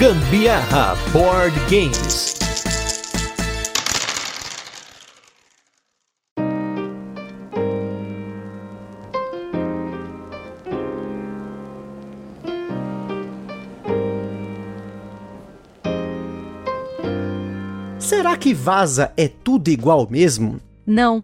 Gambiarra Board Games. Será que vaza é tudo igual mesmo? Não.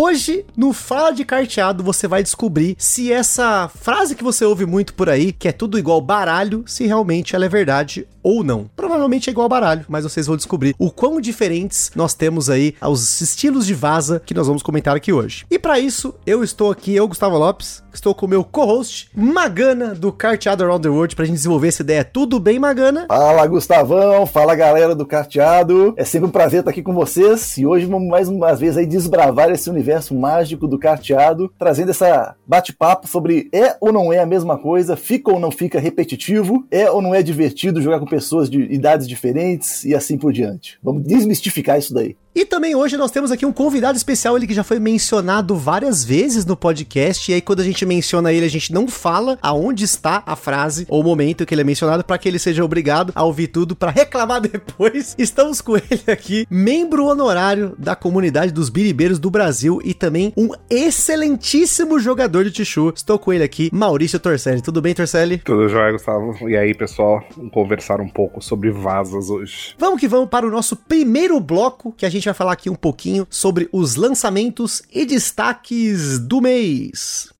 Hoje, no Fala de Carteado, você vai descobrir se essa frase que você ouve muito por aí, que é tudo igual baralho, se realmente ela é verdade ou não. Provavelmente é igual baralho, mas vocês vão descobrir o quão diferentes nós temos aí aos estilos de vaza que nós vamos comentar aqui hoje. E para isso, eu estou aqui, eu, Gustavo Lopes, estou com o meu co-host, Magana, do Carteado Around the World, pra gente desenvolver essa ideia. Tudo bem, Magana? Fala, Gustavão. Fala, galera do Carteado. É sempre um prazer estar aqui com vocês. E hoje vamos mais uma vez aí desbravar esse universo mágico do Carteado, trazendo essa bate-papo sobre é ou não é a mesma coisa, fica ou não fica repetitivo, é ou não é divertido jogar com pessoas de idades diferentes e assim por diante. Vamos desmistificar isso daí. E também hoje nós temos aqui um convidado especial, ele que já foi mencionado várias vezes no podcast. E aí, quando a gente menciona ele, a gente não fala aonde está a frase ou o momento que ele é mencionado, para que ele seja obrigado a ouvir tudo para reclamar depois. Estamos com ele aqui, membro honorário da comunidade dos biribeiros do Brasil e também um excelentíssimo jogador de Tichu. Estou com ele aqui, Maurício Torcelli. Tudo bem, Torcelli? Tudo jóia, Gustavo. E aí, pessoal, vamos conversar um pouco sobre vazas hoje. Vamos que vamos para o nosso primeiro bloco, que a gente vai falar aqui um pouquinho sobre os lançamentos e destaques do mês.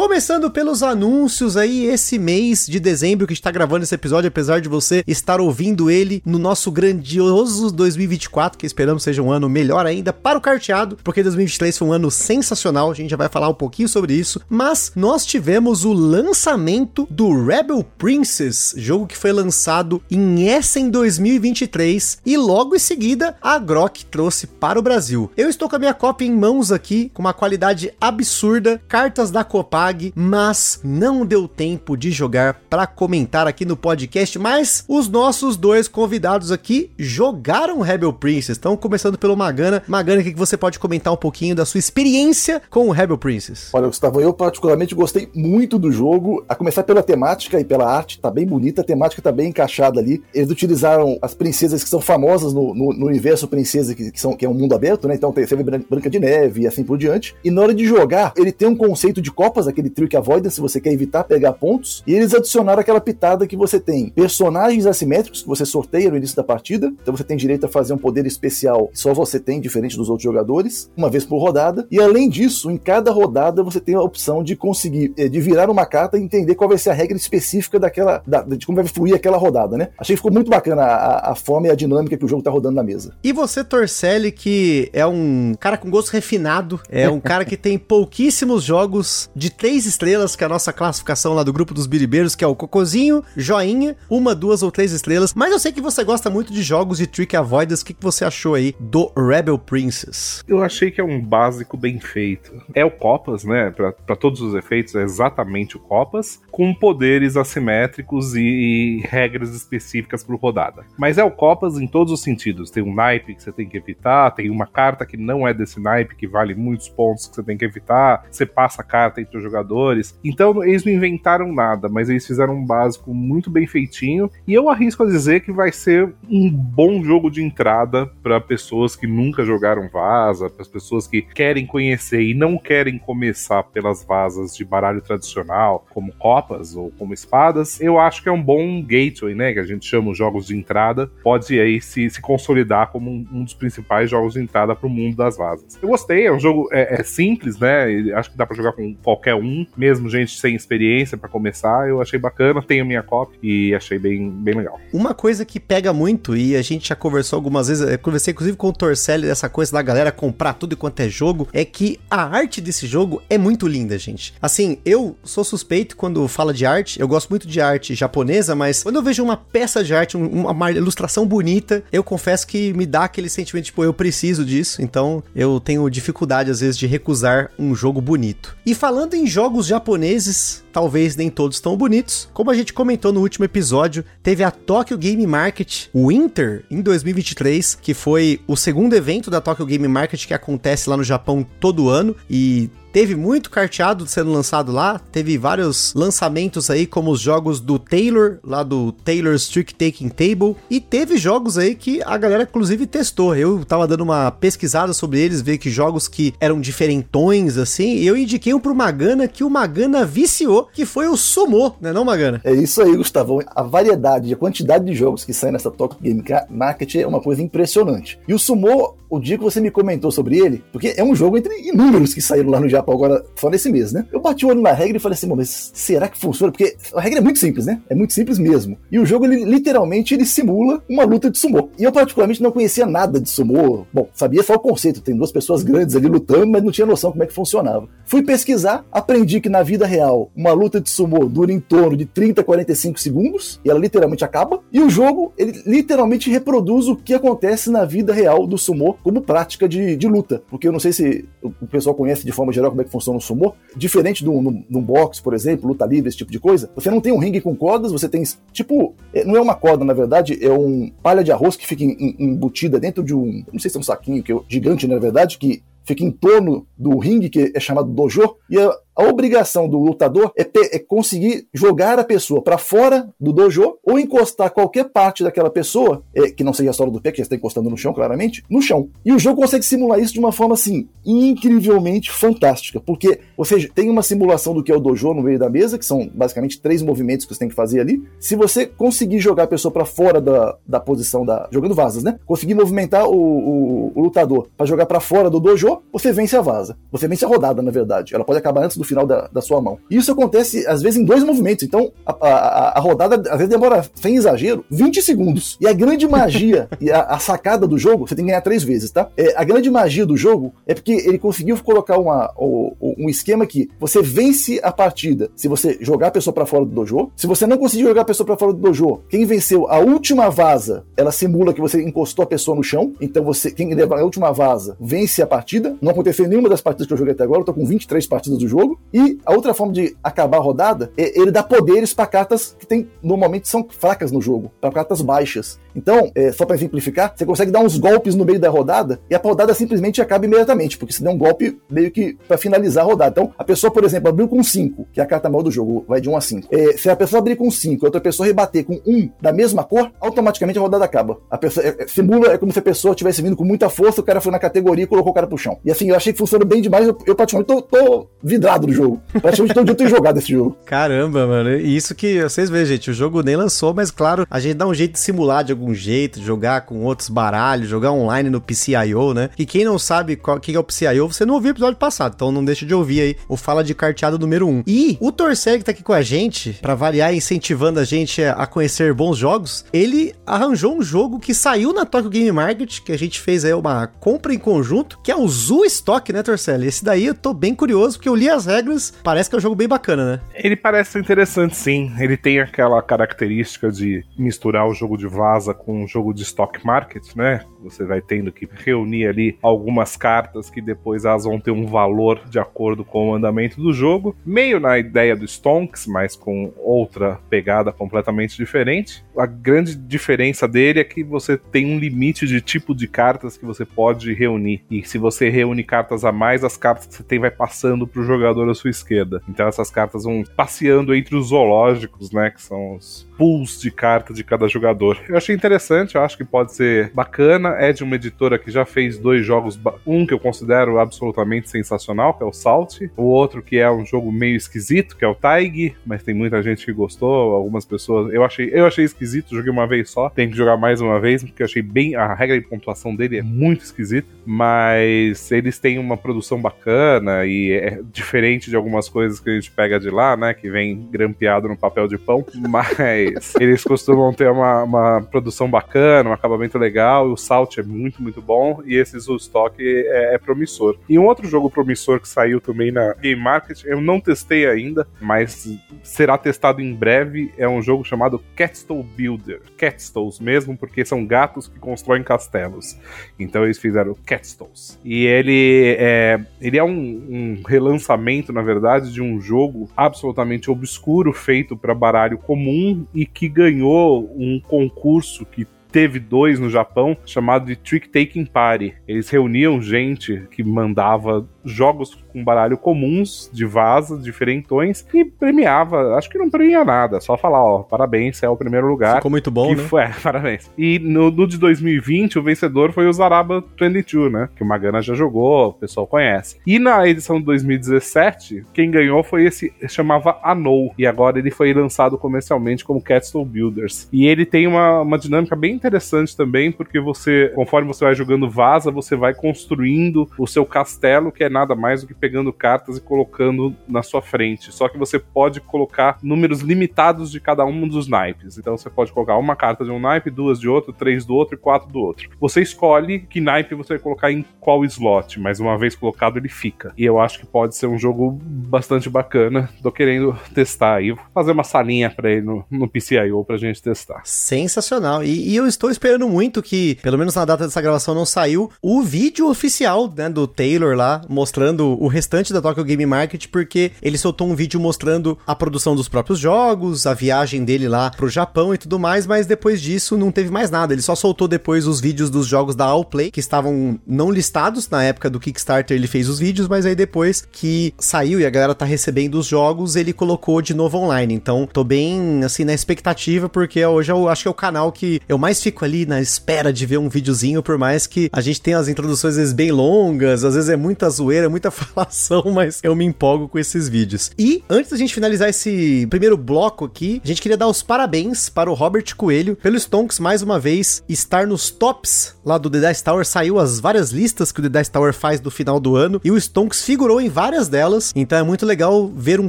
Começando pelos anúncios aí, esse mês de dezembro que está gravando esse episódio, apesar de você estar ouvindo ele no nosso grandioso 2024, que esperamos seja um ano melhor ainda para o carteado, porque 2023 foi um ano sensacional, a gente já vai falar um pouquinho sobre isso, mas nós tivemos o lançamento do Rebel Princess, jogo que foi lançado em Essen 2023 e logo em seguida a Grok trouxe para o Brasil. Eu estou com a minha cópia em mãos aqui, com uma qualidade absurda, cartas da Copag, mas não deu tempo de jogar para comentar aqui no podcast, mas os nossos dois convidados aqui jogaram Rebel Princess. Então, começando pelo Magana. Magana, o que você pode comentar um pouquinho da sua experiência com o Rebel Princess? Olha, Gustavo, eu particularmente gostei muito do jogo, a começar pela temática e pela arte, tá bem bonita, a temática tá bem encaixada ali. Eles utilizaram as princesas que são famosas no, no, no universo princesa, que, que, são, que é um mundo aberto, né? Então vê Branca de Neve e assim por diante. E na hora de jogar, ele tem um conceito de copas, aquele trick avoidance, se você quer evitar pegar pontos, e eles adicionaram aquela pitada que você tem personagens assimétricos que você sorteia no início da partida, então você tem direito a fazer um poder especial que só você tem, diferente dos outros jogadores, uma vez por rodada, e além disso, em cada rodada você tem a opção de conseguir, eh, de virar uma carta e entender qual vai ser a regra específica daquela, da, de como vai fluir aquela rodada, né? Achei que ficou muito bacana a, a forma e a dinâmica que o jogo tá rodando na mesa. E você, Torcelli, que é um cara com gosto refinado, é um cara que tem pouquíssimos jogos de três estrelas, que é a nossa classificação lá do grupo dos biribeiros, que é o cocozinho, joinha, uma, duas ou três estrelas. Mas eu sei que você gosta muito de jogos de Trick Avoidance. O que, que você achou aí do Rebel Princess? Eu achei que é um básico bem feito. É o Copas, né? Para todos os efeitos, é exatamente o Copas, com poderes assimétricos e, e regras específicas por rodada. Mas é o Copas em todos os sentidos. Tem um naipe que você tem que evitar, tem uma carta que não é desse naipe, que vale muitos pontos que você tem que evitar, você passa a carta entre os jogadores. Então eles não inventaram nada, mas eles fizeram um básico muito bem feitinho. E eu arrisco a dizer que vai ser um bom jogo de entrada para pessoas que nunca jogaram vaza, para as pessoas que querem conhecer e não querem começar pelas vazas de baralho tradicional, como copas ou como espadas. Eu acho que é um bom gateway, né? Que a gente chama os jogos de entrada. Pode aí se, se consolidar como um, um dos principais jogos de entrada para o mundo das vazas. Eu gostei, é um jogo é, é simples, né? Acho que dá para jogar com qualquer um, mesmo gente sem experiência para começar, eu achei bacana, tenho minha cópia e achei bem, bem legal. Uma coisa que pega muito, e a gente já conversou algumas vezes, eu conversei inclusive com o Torcelli dessa coisa da galera comprar tudo enquanto é jogo, é que a arte desse jogo é muito linda, gente. Assim, eu sou suspeito quando fala de arte, eu gosto muito de arte japonesa, mas quando eu vejo uma peça de arte, uma, uma ilustração bonita, eu confesso que me dá aquele sentimento, tipo, eu preciso disso, então eu tenho dificuldade às vezes de recusar um jogo bonito. E falando em jogos japoneses, talvez nem todos tão bonitos, como a gente comentou no último episódio, teve a Tokyo Game Market Winter em 2023, que foi o segundo evento da Tokyo Game Market que acontece lá no Japão todo ano. E Teve muito carteado sendo lançado lá, teve vários lançamentos aí, como os jogos do Taylor, lá do Taylor's Trick Taking Table, e teve jogos aí que a galera inclusive testou. Eu tava dando uma pesquisada sobre eles, ver que jogos que eram diferentões assim, e eu indiquei um pro Magana que o Magana viciou, que foi o Sumo, né não, Magana? É isso aí, Gustavão. A variedade, a quantidade de jogos que saem nessa Tokyo Game Market é uma coisa impressionante. E o Sumo, o dia que você me comentou sobre ele, porque é um jogo entre inúmeros que saíram lá no Japão, Japão agora, só nesse mês, né? Eu bati o olho na regra e falei assim, mas será que funciona? Porque a regra é muito simples, né? É muito simples mesmo. E o jogo, ele literalmente, ele simula uma luta de sumô. E eu particularmente não conhecia nada de sumô. Bom, sabia só o conceito, tem duas pessoas grandes ali lutando, mas não tinha noção como é que funcionava. Fui pesquisar, aprendi que na vida real, uma luta de sumô dura em torno de 30 a 45 segundos, e ela literalmente acaba. E o jogo, ele literalmente reproduz o que acontece na vida real do sumô como prática de, de luta. Porque eu não sei se o pessoal conhece de forma geral como é que funciona o sumô. Diferente do no, boxe, por exemplo, luta livre, esse tipo de coisa, você não tem um ringue com cordas, você tem, tipo, é, não é uma corda, na verdade, é um palha de arroz que fica embutida dentro de um, não sei se é um saquinho, que é gigante, na verdade, que fica em torno do ringue, que é chamado dojo, e a, a obrigação do lutador é, é, conseguir jogar a pessoa para fora do dojo ou encostar qualquer parte daquela pessoa, é, que não seja a sola do pé, que já está encostando no chão, claramente, no chão. E o jogo consegue simular isso de uma forma, assim, incrivelmente fantástica, porque você tem uma simulação do que é o dojo no meio da mesa, que são basicamente três movimentos que você tem que fazer ali. Se você conseguir jogar a pessoa para fora da, da posição da. jogando vasas, né? Conseguir movimentar o, o, o lutador para jogar para fora do dojo, você vence a vaza. Você vence a rodada, na verdade. Ela pode acabar antes do final da, da sua mão. Isso acontece, às vezes, em dois movimentos. Então, a, a, a, rodada, às vezes, demora, sem exagero, 20 segundos. E a grande magia e a, a, sacada do jogo, você tem que ganhar três vezes, tá? É, a grande magia do jogo é porque ele conseguiu colocar uma, um esquema que você vence a partida se você jogar a pessoa para fora do dojo. Se você não conseguir jogar a pessoa para fora do dojo, quem venceu a última vaza, ela simula que você encostou a pessoa no chão. Então, você quem leva a última vaza vence a partida. Não aconteceu em nenhuma das partidas que eu joguei até agora, eu tô com 23 partidas do jogo. E a outra forma de acabar a rodada é ele dar poderes para cartas que tem, normalmente são fracas no jogo, para cartas baixas. Então, é, só para exemplificar, você consegue dar uns golpes no meio da rodada e a rodada simplesmente acaba imediatamente, porque você deu um golpe meio que para finalizar a rodada. Então, a pessoa, por exemplo, abriu com 5, que é a carta mal do jogo, vai de 1 um a 5. É, se a pessoa abrir com 5 e outra pessoa rebater com 1 um da mesma cor, automaticamente a rodada acaba. A pessoa é, é simula é como se a pessoa tivesse vindo com muita força, o cara foi na categoria e colocou o cara pro chão. E assim, eu achei que funcionou bem demais, eu, eu praticamente tô, tô vidrado no jogo. Praticamente todo dia eu tenho jogado esse jogo. Caramba, mano. E isso que vocês veem, gente, o jogo nem lançou, mas claro, a gente dá um jeito de simular de algum jeito, jogar com outros baralhos, jogar online no PCIO, né? E quem não sabe o que é o PCIO, você não ouviu o episódio passado, então não deixa de ouvir aí o Fala de Carteado número 1. E o Torceg que tá aqui com a gente, para variar, incentivando a gente a conhecer bons jogos, ele arranjou um jogo que saiu na Tokyo Game Market, que a gente fez aí uma compra em conjunto, que é o Zoo Stock, né, Torcel? Esse daí eu tô bem curioso, porque eu li as regras, parece que é um jogo bem bacana, né? Ele parece interessante, sim. Ele tem aquela característica de misturar o jogo de vaza com o jogo de stock market, né? Você vai tendo que reunir ali algumas cartas que depois elas vão ter um valor de acordo com o andamento do jogo. Meio na ideia do Stonks, mas com outra pegada completamente diferente. A grande diferença dele é que você tem um limite de tipo de cartas que você pode reunir. E se você reúne cartas a mais, as cartas que você tem vai passando para o jogador à sua esquerda. Então essas cartas vão passeando entre os zoológicos, né? Que são os pools de cartas de cada jogador. Eu achei interessante, eu acho que pode ser bacana. É de uma editora que já fez dois jogos, um que eu considero absolutamente sensacional, que é o Salt, o outro que é um jogo meio esquisito, que é o Taig, mas tem muita gente que gostou, algumas pessoas. Eu achei, eu achei esquisito, joguei uma vez só, tem que jogar mais uma vez, porque eu achei bem a regra de pontuação dele é muito esquisita, mas eles têm uma produção bacana e é diferente de algumas coisas que a gente pega de lá, né, que vem grampeado no papel de pão, mas Eles, costumam ter uma, uma produção bacana, um acabamento legal, o salt é muito, muito bom, e esse Stock é, é promissor. E um outro jogo promissor que saiu também na Game Market, eu não testei ainda, mas será testado em breve, é um jogo chamado Catstall Builder. Catstalls mesmo, porque são gatos que constroem castelos. Então eles fizeram Catstalls. E ele é, ele é um, um relançamento, na verdade, de um jogo absolutamente obscuro feito para baralho comum e que ganhou um concurso que teve dois no Japão, chamado de Trick Taking Party. Eles reuniam gente que mandava jogos com baralho comuns, de vaza, diferentões, e premiava. Acho que não premia nada, só falar, ó, parabéns, é o primeiro lugar. Ficou muito bom, né? Foi, é, parabéns. E no, no, de 2020, o vencedor foi o Zaraba 22, né? Que o Magana já jogou, o pessoal conhece. E na edição de 2017, quem ganhou foi esse, chamava Anou, e agora ele foi lançado comercialmente como Catstone Builders. E ele tem uma, uma dinâmica bem interessante também, porque você, conforme você vai jogando vaza, você vai construindo o seu castelo, que é nada mais do que pegando cartas e colocando na sua frente. Só que você pode colocar números limitados de cada um dos naipes. Então você pode colocar uma carta de um naipe, duas de outro, três do outro e quatro do outro. Você escolhe que naipe você vai colocar em qual slot, mas uma vez colocado ele fica. E eu acho que pode ser um jogo bastante bacana. Tô querendo testar aí, vou fazer uma salinha para ele no, no PCIO pra gente testar. Sensacional. E, e, eu estou esperando muito que, pelo menos na data dessa gravação não saiu, o vídeo oficial, né, do Taylor lá, mostrando o restante da Tokyo Game Market, porque ele soltou um vídeo mostrando a produção dos próprios jogos, a viagem dele lá pro Japão e tudo mais, mas depois disso não teve mais nada. Ele só soltou depois os vídeos dos jogos da Allplay, que estavam não listados na época do Kickstarter, ele fez os vídeos, mas aí depois que saiu e a galera tá recebendo os jogos, ele colocou de novo online. Então, tô bem assim na expectativa, porque hoje eu acho que é o canal que eu mais fico ali na espera de ver um videozinho, por mais que a gente tenha as introduções às vezes bem longas, às vezes é muita zoeira zoeira, muita falação, mas eu me empolgo com esses vídeos. E antes da gente finalizar esse primeiro bloco aqui, a gente queria dar os parabéns para o Robert Coelho pelo Stonks mais uma vez estar nos tops lá do The Dice Tower. Saiu as várias listas que o The Dice Tower faz do final do ano e o Stonks figurou em várias delas. Então é muito legal ver um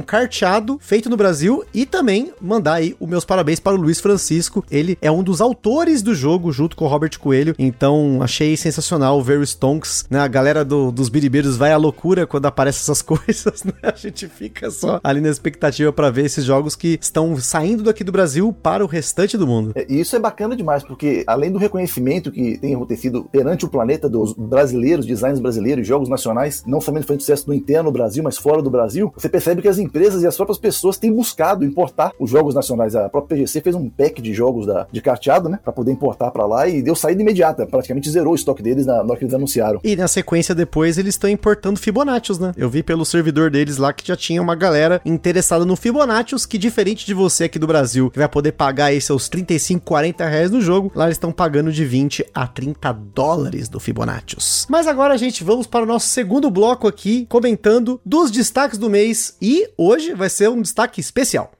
carteado feito no Brasil e também mandar aí os meus parabéns para o Luiz Francisco. Ele é um dos autores do jogo junto com o Robert Coelho. Então achei sensacional ver o Stonks, né? A galera do, dos biribeiros vai à loucura quando aparecem essas coisas, né? A gente fica só ali na expectativa para ver esses jogos que estão saindo daqui do Brasil para o restante do mundo. É, isso é bacana demais, porque além do reconhecimento que tem acontecido perante o planeta dos brasileiros, designs brasileiros, jogos nacionais, não somente foi um sucesso no interno no Brasil, mas fora do Brasil, você percebe que as empresas e as próprias pessoas têm buscado importar os jogos nacionais. A própria PGC fez um pack de jogos da, de carteado, né, para poder importar para lá e deu saída imediata, praticamente zerou o estoque deles na, na hora que eles anunciaram. E na sequência depois eles estão importando importando Fibonacci, né? Eu vi pelo servidor deles lá que já tinha uma galera interessada no Fibonacci, que diferente de você aqui do Brasil, que vai poder pagar aí seus 35, 40 reais no jogo, lá eles estão pagando de 20 a 30 dólares do Fibonacci. Mas agora, gente, vamos para o nosso segundo bloco aqui, comentando dos destaques do mês, e hoje vai ser um destaque especial.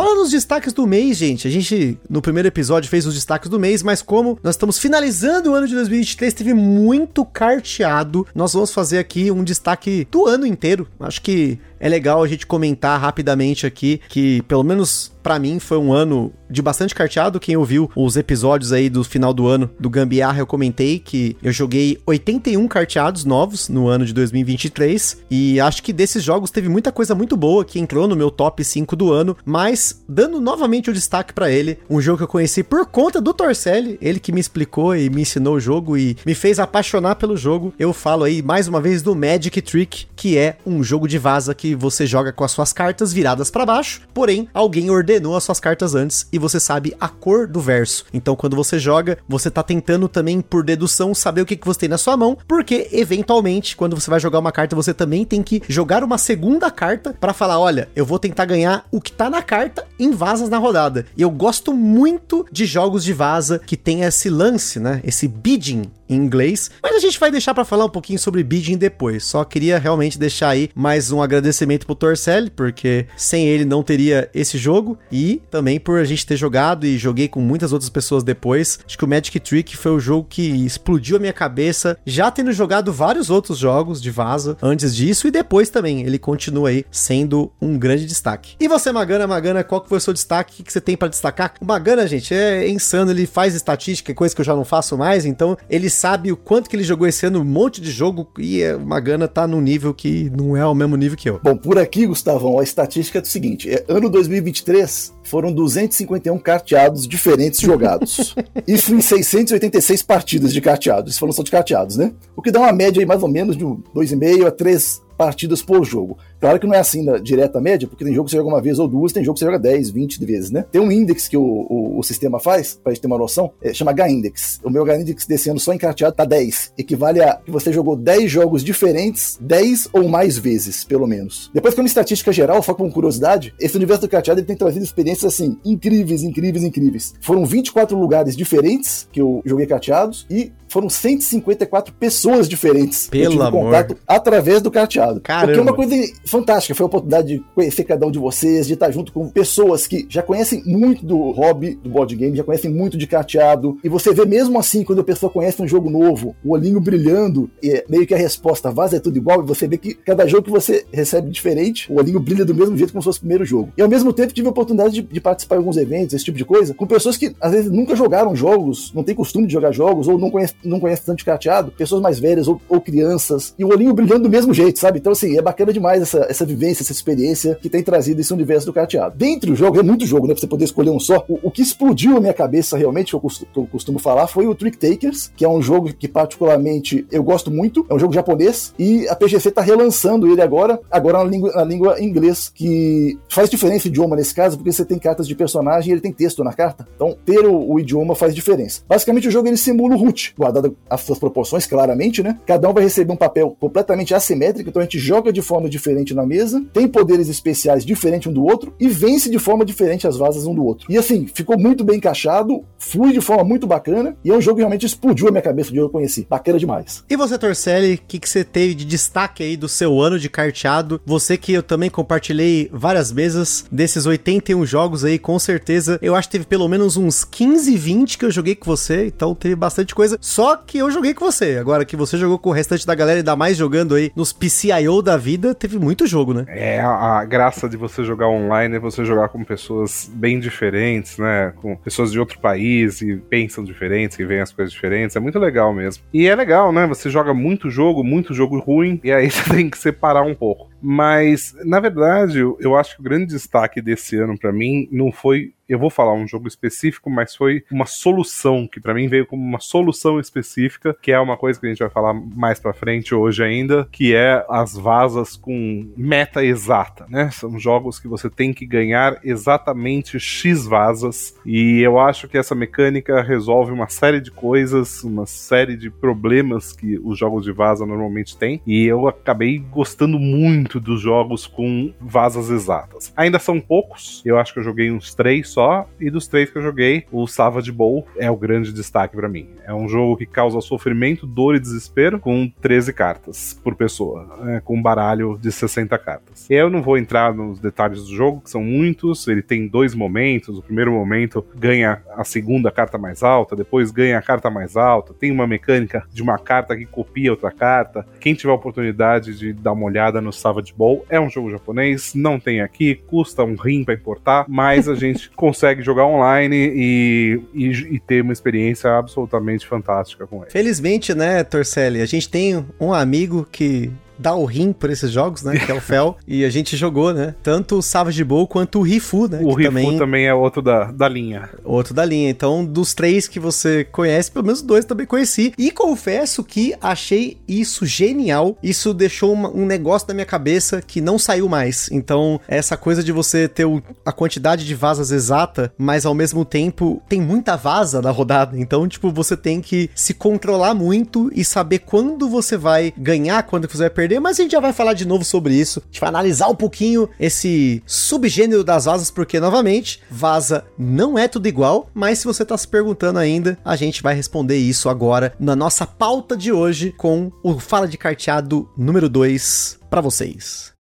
Falando nos destaques do mês, gente, a gente no primeiro episódio fez os destaques do mês, mas como nós estamos finalizando o ano de 2023, teve muito carteado, nós vamos fazer aqui um destaque do ano inteiro. Acho que é legal a gente comentar rapidamente aqui que, pelo menos para mim foi um ano de bastante carteado. Quem ouviu os episódios aí do final do ano do Gambiarra, eu comentei que eu joguei 81 carteados novos no ano de 2023 e acho que desses jogos teve muita coisa muito boa que entrou no meu top 5 do ano, mas dando novamente o destaque para ele, um jogo que eu conheci por conta do Torcelli, ele que me explicou e me ensinou o jogo e me fez apaixonar pelo jogo. Eu falo aí mais uma vez do Magic Trick, que é um jogo de vaza que você joga com as suas cartas viradas para baixo, porém alguém ordenou as suas cartas antes e você sabe a cor do verso. Então, quando você joga, você tá tentando também, por dedução, saber o que, que você tem na sua mão, porque eventualmente, quando você vai jogar uma carta, você também tem que jogar uma segunda carta para falar: olha, eu vou tentar ganhar o que tá na carta em vazas na rodada. E eu gosto muito de jogos de vaza que tem esse lance, né? Esse bidding em inglês. Mas a gente vai deixar para falar um pouquinho sobre bidding depois. Só queria realmente deixar aí mais um agradecimento pro Torcelli, porque sem ele não teria esse jogo e também por a gente ter jogado e joguei com muitas outras pessoas depois. Acho que o Magic Trick foi o jogo que explodiu a minha cabeça, já tendo jogado vários outros jogos de vaza antes disso e depois também. Ele continua aí sendo um grande destaque. E você, Magana, Magana, qual que foi o seu destaque? O que você tem para destacar? O Magana, gente, é insano, ele faz estatística, coisa que eu já não faço mais, então ele sabe o quanto que ele jogou esse ano, um monte de jogo, e é, o Magana tá num nível que não é o mesmo nível que eu. Bom, por aqui, Gustavão, a estatística é o seguinte: é, ano 2023 foram 251 carteados diferentes jogados. Isso em 686 partidas de carteados. Isso foram só de carteados, né? O que dá uma média aí mais ou menos de 2,5 a 3 partidas por jogo. Claro que não é assim na direta média, porque tem jogo que você joga uma vez ou duas, tem jogo que você joga 10, 20 vezes, né? Tem um index que o, o, o sistema faz, pra gente ter uma noção, é, chama H-Index. O meu H-Index desse ano só encarteado tá 10. Equivale a que você jogou 10 jogos diferentes 10 ou mais vezes, pelo menos. Depois que uma estatística geral, só com curiosidade, esse universo do carteado ele tem trazido experiências assim, incríveis, incríveis, incríveis. Foram 24 lugares diferentes que eu joguei carteados e foram 154 pessoas diferentes Pelo eu tive amor. contato através do carteado. Caramba. Porque é uma coisa fantástica, foi a oportunidade de conhecer cada um de vocês, de estar junto com pessoas que já conhecem muito do hobby do board game, já conhecem muito de carteado, e você vê mesmo assim, quando a pessoa conhece um jogo novo, o olhinho brilhando, e é meio que a resposta, vaza é tudo igual, e você vê que cada jogo que você recebe diferente, o olhinho brilha do mesmo jeito como se fosse o primeiro jogo. E ao mesmo tempo tive a oportunidade de, de participar de alguns eventos, esse tipo de coisa, com pessoas que às vezes nunca jogaram jogos, não tem costume de jogar jogos, ou não conhece, não conhece tanto de carteado, pessoas mais velhas ou, ou crianças, e o olhinho brilhando do mesmo jeito, sabe? Então, assim, é bacana demais essa, essa vivência, essa experiência que tem trazido esse universo do carteado. Dentre o jogo, é muito jogo, né? Pra você poder escolher um só. O, o que explodiu a minha cabeça realmente, que eu, costumo, que eu costumo falar, foi o Trick Takers, que é um jogo que particularmente eu gosto muito, é um jogo japonês, e a PGC tá relançando ele agora, agora na língua, na língua inglês, que faz diferença o idioma nesse caso, porque você tem cartas de personagem e ele tem texto na carta. Então, ter o, o idioma faz diferença. Basicamente, o jogo ele simula o root, guardado as suas proporções, claramente, né? Cada um vai receber um papel completamente assimétrico, então a gente joga de forma diferente na mesa, tem poderes especiais diferentes um do outro e vence de forma diferente as vasas um do outro. E assim, ficou muito bem encaixado, flui de forma muito bacana e é um jogo que realmente explodiu a minha cabeça de eu conheci. Bacana demais. E você, Torcelli, o que, que você teve de destaque aí do seu ano de carteado? Você que eu também compartilhei várias mesas desses 81 jogos aí, com certeza. Eu acho que teve pelo menos uns 15, 20 que eu joguei com você, então teve bastante coisa. Só que eu joguei com você. Agora que você jogou com o restante da galera, ainda mais jogando aí nos PCIO da vida, teve muito jogo, né? É, a, graça de você jogar online é você jogar com pessoas bem diferentes, né? Com pessoas de outro país e pensam diferentes, que veem as coisas diferentes. É muito legal mesmo. E é legal, né? Você joga muito jogo, muito jogo ruim, e aí você tem que separar um pouco. Mas, na verdade, eu, acho que o grande destaque desse ano pra mim não foi eu vou falar um jogo específico, mas foi uma solução que pra mim veio como uma solução específica, que é uma coisa que a gente vai falar mais pra frente hoje ainda, que é as vasas com meta exata, né? São jogos que você tem que ganhar exatamente X vasas, e eu acho que essa mecânica resolve uma série de coisas, uma série de problemas que os jogos de vaza normalmente têm, e eu acabei gostando muito dos jogos com vasas exatas. Ainda são poucos, eu acho que eu joguei uns três só, e dos três que eu joguei, o Savage Bowl é o grande destaque pra mim. É um jogo que causa sofrimento, dor e desespero, com 13 cartas por pessoa, né, com um baralho de 60 cartas. Eu não vou entrar nos detalhes do jogo, que são muitos, ele tem dois momentos, o primeiro momento ganha a segunda carta mais alta, depois ganha a carta mais alta, tem uma mecânica de uma carta que copia outra carta. Quem tiver oportunidade de dar uma olhada no Savage Bowl, é um jogo japonês, não tem aqui, custa um rim pra importar, mas a gente consegue jogar online e, e, e ter uma experiência absolutamente fantástica com ele. Felizmente, né, Torcelli, a gente tem um amigo que dá o rim por esses jogos, né? Que é o Fel. e a gente jogou, né? Tanto o Savage Bowl quanto o Rifu, né? O Rifu também... também é outro da, da linha. Outro da linha. Então, dos três que você conhece, pelo menos dois também conheci. E confesso que achei isso genial. Isso deixou uma, um negócio na minha cabeça que não saiu mais. Então, essa coisa de você ter o, a quantidade de vasas exata, mas ao mesmo tempo tem muita vaza na rodada. Então, tipo, você tem que se controlar muito e saber quando você vai ganhar, quando você vai perder perder, mas a gente já vai falar de novo sobre isso. A gente vai analisar um pouquinho esse subgênero das vazas, porque, novamente, vaza não é tudo igual, mas se você tá se perguntando ainda, a gente vai responder isso agora na nossa pauta de hoje com o Fala de Carteado número 2 para vocês.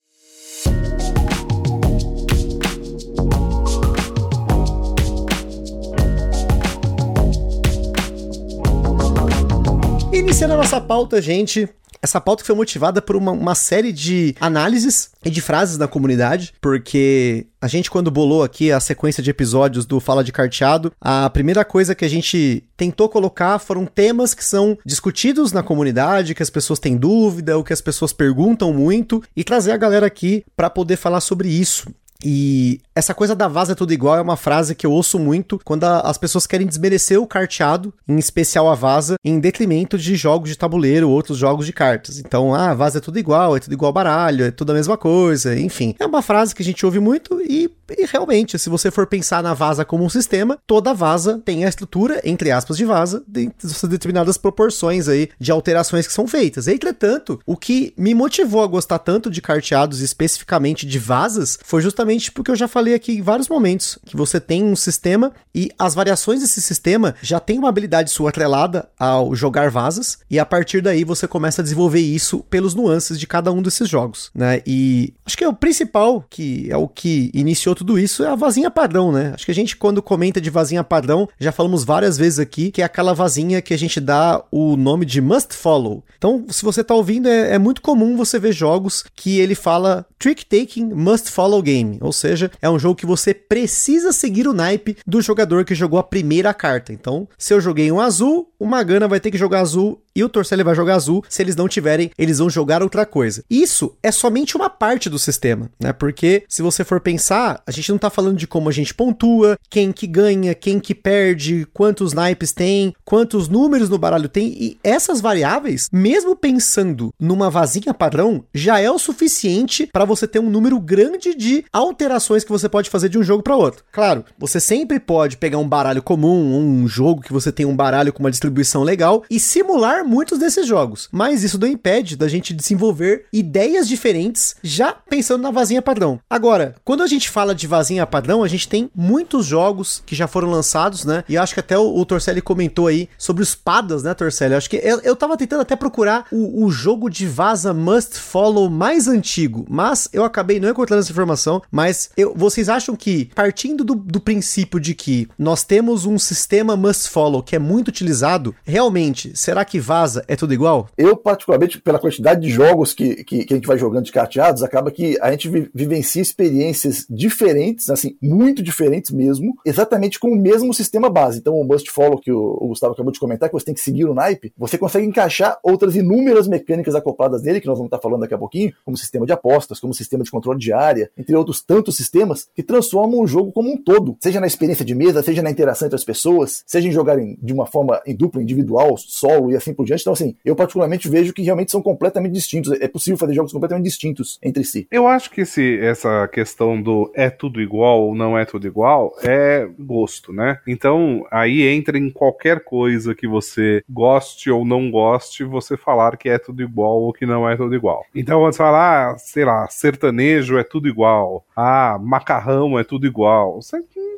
Iniciando a nossa pauta, gente, essa pauta foi motivada por uma, uma, série de análises e de frases da comunidade, porque a gente, quando bolou aqui a sequência de episódios do Fala de Carteado, a primeira coisa que a gente tentou colocar foram temas que são discutidos na comunidade, que as pessoas têm dúvida, ou que as pessoas perguntam muito, e trazer a galera aqui para poder falar sobre isso. E essa coisa da vaza é tudo igual é uma frase que eu ouço muito quando a, as pessoas querem desmerecer o carteado, em especial a vaza, em detrimento de jogos de tabuleiro ou outros jogos de cartas. Então, ah, vaza é tudo igual, é tudo igual baralho, é tudo a mesma coisa, enfim. É uma frase que a gente ouve muito e, e realmente, se você for pensar na vaza como um sistema, toda vaza tem a estrutura, entre aspas, de vaza, de determinadas proporções aí de alterações que são feitas. Entretanto, o que me motivou a gostar tanto de carteados, especificamente de vazas, foi justamente porque eu já falei aqui em vários momentos que você tem um sistema e as variações desse sistema já tem uma habilidade sua atrelada ao jogar vazas e a partir daí você começa a desenvolver isso pelos nuances de cada um desses jogos, né? E acho que é o principal que é o que iniciou tudo isso é a vazinha padrão, né? Acho que a gente quando comenta de vazinha padrão, já falamos várias vezes aqui que é aquela vazinha que a gente dá o nome de must follow. Então, se você tá ouvindo, é, é muito comum você ver jogos que ele fala trick taking must follow game, ou seja, é um jogo que você precisa seguir o naipe do jogador que jogou a primeira carta. Então, se eu joguei um azul, o Magana vai ter que jogar azul e o Torcelli vai jogar azul. Se eles não tiverem, eles vão jogar outra coisa. Isso é somente uma parte do sistema, né? Porque se você for pensar, a gente não tá falando de como a gente pontua, quem que ganha, quem que perde, quantos naipes tem, quantos números no baralho tem e essas variáveis, mesmo pensando numa vazinha padrão, já é o suficiente para você ter um número grande de alterações que você pode fazer de um jogo para outro. Claro, você sempre pode pegar um baralho comum, um jogo que você tem um baralho com uma distribuição legal e simular muitos desses jogos. Mas isso não impede da gente desenvolver ideias diferentes já pensando na vazinha padrão. Agora, quando a gente fala de vazinha padrão, a gente tem muitos jogos que já foram lançados, né? E acho que até o, o Torcelli comentou aí sobre os padas, né, Torcelli? Acho que eu, eu tava tentando até procurar o, o jogo de vaza must follow mais antigo, mas eu acabei não encontrando essa informação, mas eu vocês acham que, partindo do, do princípio de que nós temos um sistema must follow que é muito utilizado, realmente, será que vaza é tudo igual? Eu, particularmente, pela quantidade de jogos que, que, que a gente vai jogando de carteados, acaba que a gente vi, vivencia experiências diferentes, assim, muito diferentes mesmo, exatamente com o mesmo sistema base. Então, o must follow que o, o Gustavo acabou de comentar, que você tem que seguir o naipe, você consegue encaixar outras inúmeras mecânicas acopladas nele, que nós vamos estar falando daqui a pouquinho, como sistema de apostas, como sistema de controle de área, entre outros tantos sistemas, que transformam o jogo como um todo, seja na experiência de mesa, seja na interação entre as pessoas, seja em jogarem de uma forma em dupla, individual, solo e assim por diante. Então, assim, eu particularmente vejo que realmente são completamente distintos. É possível fazer jogos completamente distintos entre si. Eu acho que esse, essa questão do é tudo igual ou não é tudo igual é gosto, né? Então, aí entra em qualquer coisa que você goste ou não goste, você falar que é tudo igual ou que não é tudo igual. Então, você fala, ah, sei lá, sertanejo é tudo igual, ah, macarrão é tudo igual.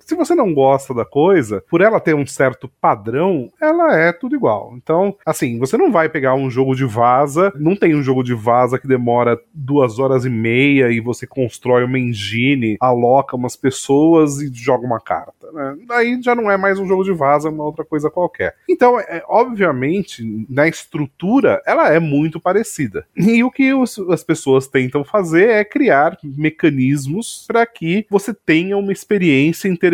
Se você não gosta da coisa, por ela ter um certo padrão, ela é tudo igual. Então, assim, você não vai pegar um jogo de vaza, não tem um jogo de vaza que demora duas horas e meia e você constrói uma engine, aloca umas pessoas e joga uma carta. Né? Daí já não é mais um jogo de vaza, é uma outra coisa qualquer. Então, é, obviamente, na estrutura, ela é muito parecida. E o que os, as pessoas tentam fazer é criar mecanismos para que você tenha uma experiência interessante,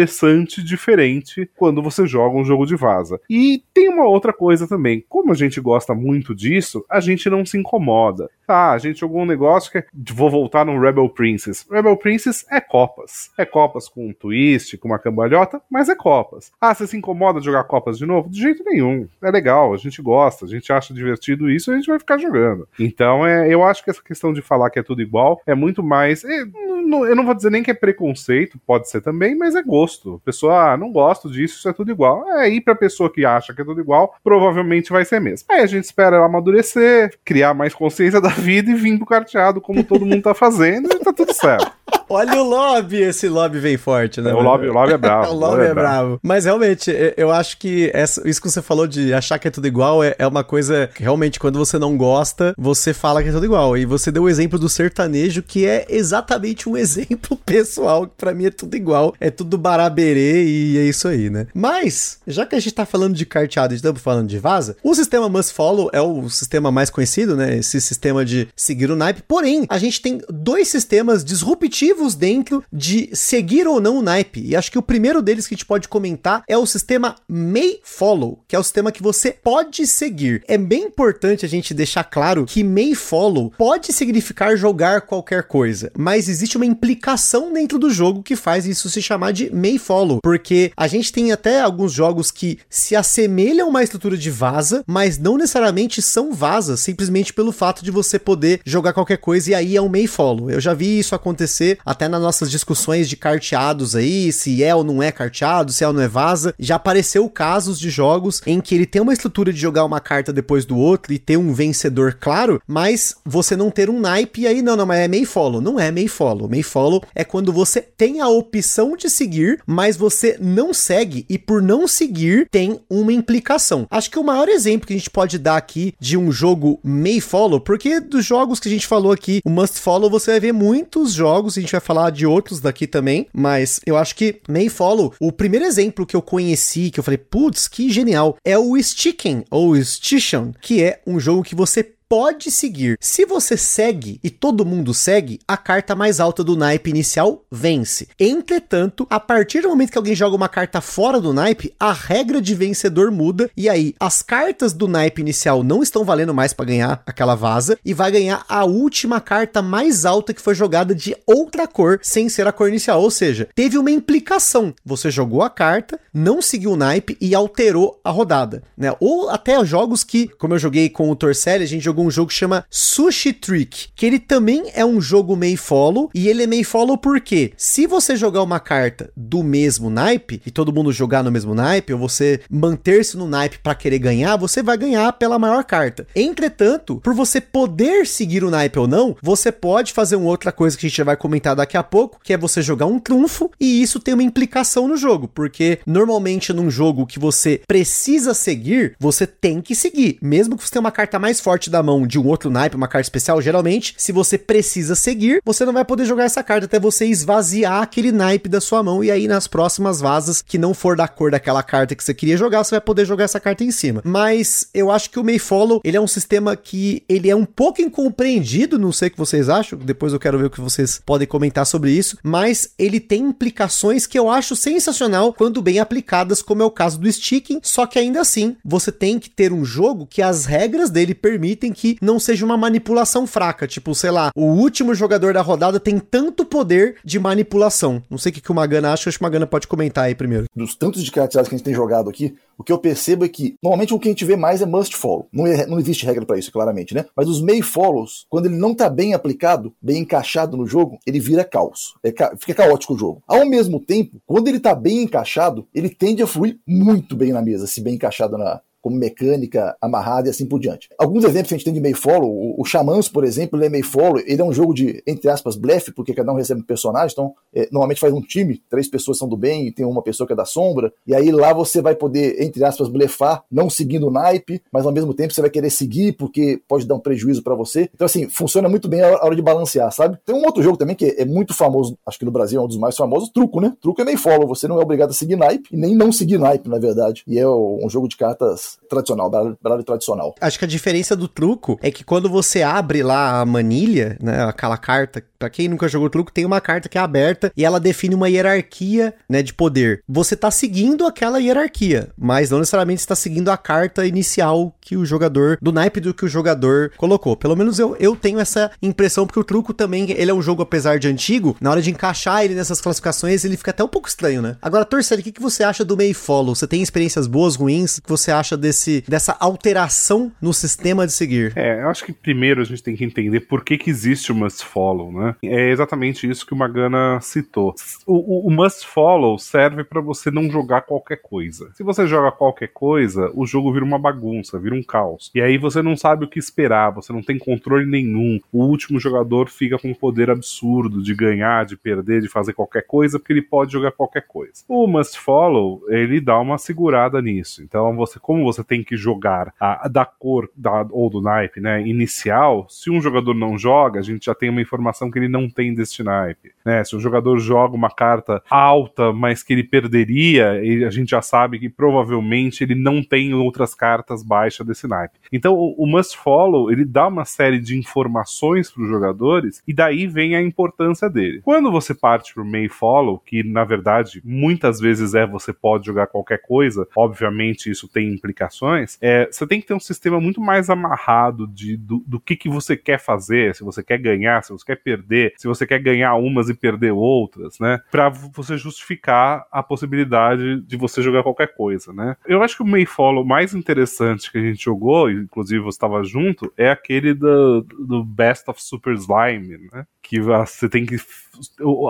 diferente, quando você joga um jogo de vaza. E tem uma outra coisa também. Como a gente gosta muito disso, a gente não se incomoda. Ah, a gente jogou um negócio que é... Vou voltar no Rebel Princess. Rebel Princess é copas. É copas com um twist, com uma cambalhota, mas é copas. Ah, você se incomoda de jogar copas de novo? De jeito nenhum. É legal, a gente gosta, a gente acha divertido isso a gente vai ficar jogando. Então, é, eu acho que essa questão de falar que é tudo igual é muito mais. É, não, eu não vou dizer nem que é preconceito, pode ser também, mas é gosto. Pessoa, ah, não gosto disso, isso é tudo igual. É, e pra pessoa que acha que é tudo igual, provavelmente vai ser mesmo. Aí a gente espera ela amadurecer, criar mais consciência da vida e vir pro carteado como todo mundo tá fazendo e tá tudo certo. Olha o lobby, esse lobby vem forte, né? O lobby, o lobby é bravo. o lobby é, é bravo. Mas realmente, eu acho que essa, isso que você falou de achar que é tudo igual é, é, uma coisa que realmente, quando você não gosta, você fala que é tudo igual. E você deu o exemplo do sertanejo, que é exatamente um exemplo pessoal, que pra mim é tudo igual. É tudo baraberê e é isso aí, né? Mas, já que a gente tá falando de carteado e estamos falando de vaza, o sistema Must Follow é o sistema mais conhecido, né? Esse sistema de seguir o naipe. Porém, a gente tem dois sistemas disruptivos dentro de seguir ou não o naipe. E acho que o primeiro deles que a gente pode comentar é o sistema May Follow, que é o sistema que você pode seguir. É bem importante a gente deixar claro que May Follow pode significar jogar qualquer coisa, mas existe uma implicação dentro do jogo que faz isso se chamar de May Follow, porque a gente tem até alguns jogos que se assemelham a uma estrutura de vaza, mas não necessariamente são vazas, simplesmente pelo fato de você poder jogar qualquer coisa e aí é um May Follow. Eu já vi isso acontecer até nas nossas discussões de carteados aí, se é ou não é carteado, se é ou não é vaza, já apareceu casos de jogos em que ele tem uma estrutura de jogar uma carta depois do outro e ter um vencedor claro, mas você não ter um naipe e aí não, não, mas é meio follow. Não é meio follow. Meio follow é quando você tem a opção de seguir, mas você não segue e por não seguir tem uma implicação. Acho que o maior exemplo que a gente pode dar aqui de um jogo meio follow, porque dos jogos que a gente falou aqui, o must follow, você vai ver muitos jogos, a gente vai falar de outros daqui também, mas eu acho que May Follow, o primeiro exemplo que eu conheci, que eu falei, putz, que genial, é o Sticken, ou Stition, que é um jogo que você pode seguir. Se você segue e todo mundo segue, a carta mais alta do naipe inicial vence. Entretanto, a partir do momento que alguém joga uma carta fora do naipe, a regra de vencedor muda e aí as cartas do naipe inicial não estão valendo mais para ganhar aquela vaza e vai ganhar a última carta mais alta que foi jogada de outra cor sem ser a cor inicial, ou seja, teve uma implicação. Você jogou a carta, não seguiu o naipe e alterou a rodada, né? Ou até jogos que, como eu joguei com o Torcelli, a gente jogou jogou um jogo que chama Sushi Trick, que ele também é um jogo meio follow, e ele é meio follow porque se você jogar uma carta do mesmo naipe, e todo mundo jogar no mesmo naipe, ou você manter-se no naipe para querer ganhar, você vai ganhar pela maior carta. Entretanto, por você poder seguir o naipe ou não, você pode fazer uma outra coisa que a gente vai comentar daqui a pouco, que é você jogar um trunfo, e isso tem uma implicação no jogo, porque normalmente num jogo que você precisa seguir, você tem que seguir, mesmo que você tenha uma carta mais forte da mão de um outro naipe, uma carta especial, geralmente, se você precisa seguir, você não vai poder jogar essa carta até você esvaziar aquele naipe da sua mão. E aí, nas próximas vazas, que não for da cor daquela carta que você queria jogar, você vai poder jogar essa carta em cima. Mas eu acho que o Mayfollow, ele é um sistema que ele é um pouco incompreendido, não sei o que vocês acham, depois eu quero ver o que vocês podem comentar sobre isso, mas ele tem implicações que eu acho sensacional quando bem aplicadas, como é o caso do sticking, só que ainda assim, você tem que ter um jogo que as regras dele permitem que não seja uma manipulação fraca. Tipo, sei lá, o último jogador da rodada tem tanto poder de manipulação. Não sei o que, que o Magana acha, acho que o Magana pode comentar aí primeiro. Dos tantos de carteados que a gente tem jogado aqui, o que eu percebo é que, normalmente, o que a gente vê mais é must follow. Não, é, não existe regra para isso, claramente, né? Mas os may follows, quando ele não tá bem aplicado, bem encaixado no jogo, ele vira caos. É ca... Fica caótico o jogo. Ao mesmo tempo, quando ele tá bem encaixado, ele tende a fluir muito bem na mesa, se bem encaixado na, como mecânica amarrada e assim por diante. Alguns exemplos que a gente tem de Mayfollow, o, o Xamãs, por exemplo, ele é Mayfollow, ele é um jogo de, entre aspas, blefe, porque cada um recebe um personagem, então é, normalmente faz um time, três pessoas são do bem e tem uma pessoa que é da sombra, e aí lá você vai poder, entre aspas, blefar, não seguindo o naipe, mas ao mesmo tempo você vai querer seguir porque pode dar um prejuízo para você. Então assim, funciona muito bem a hora de balancear, sabe? Tem um outro jogo também que é muito famoso, acho que no Brasil é um dos mais famosos, Truco, né? Truco é Mayfollow, você não é obrigado a seguir naipe, e nem não seguir naipe, na verdade. E é um jogo de cartas tradicional, baralho tradicional. Acho que a diferença do truco é que quando você abre lá a manilha, né, aquela carta Pra quem nunca jogou truco, tem uma carta que é aberta e ela define uma hierarquia, né, de poder. Você tá seguindo aquela hierarquia, mas não necessariamente está seguindo a carta inicial que o jogador, do naipe do que o jogador colocou. Pelo menos eu, eu tenho essa impressão, porque o truco também, ele é um jogo, apesar de antigo, na hora de encaixar ele nessas classificações, ele fica até um pouco estranho, né? Agora, Torceli, o que, que você acha do May Follow? Você tem experiências boas, ruins? O que você acha desse, dessa alteração no sistema de seguir? É, eu acho que primeiro a gente tem que entender por que, que existe Must Follow, né? Né? É exatamente isso que o Magana citou. O, o, o must follow serve para você não jogar qualquer coisa. Se você joga qualquer coisa, o jogo vira uma bagunça, vira um caos. E aí você não sabe o que esperar, você não tem controle nenhum. O último jogador fica com um poder absurdo de ganhar, de perder, de fazer qualquer coisa, porque ele pode jogar qualquer coisa. O must follow, ele dá uma segurada nisso. Então, você, como você tem que jogar a, da cor da, ou do naipe, né, inicial, se um jogador não joga, a gente já tem uma informação que ele não tem deste naipe. Né? Se um jogador joga uma carta alta, mas que ele perderia, a gente já sabe que provavelmente ele não tem outras cartas baixas desse naipe. Então, o, o must follow, ele dá uma série de informações para os jogadores e daí vem a importância dele. Quando você parte para o may follow, que na verdade muitas vezes é você pode jogar qualquer coisa, obviamente isso tem implicações, é, você tem que ter um sistema muito mais amarrado de, do, do que, que você quer fazer, se você quer ganhar, se você quer perder, se você quer ganhar umas e perder outras, né? Para você justificar a possibilidade de você jogar qualquer coisa, né? Eu acho que o Mayfollow mais interessante que a gente jogou, inclusive você estava junto, é aquele do, do Best of Super Slime, né? Que você tem que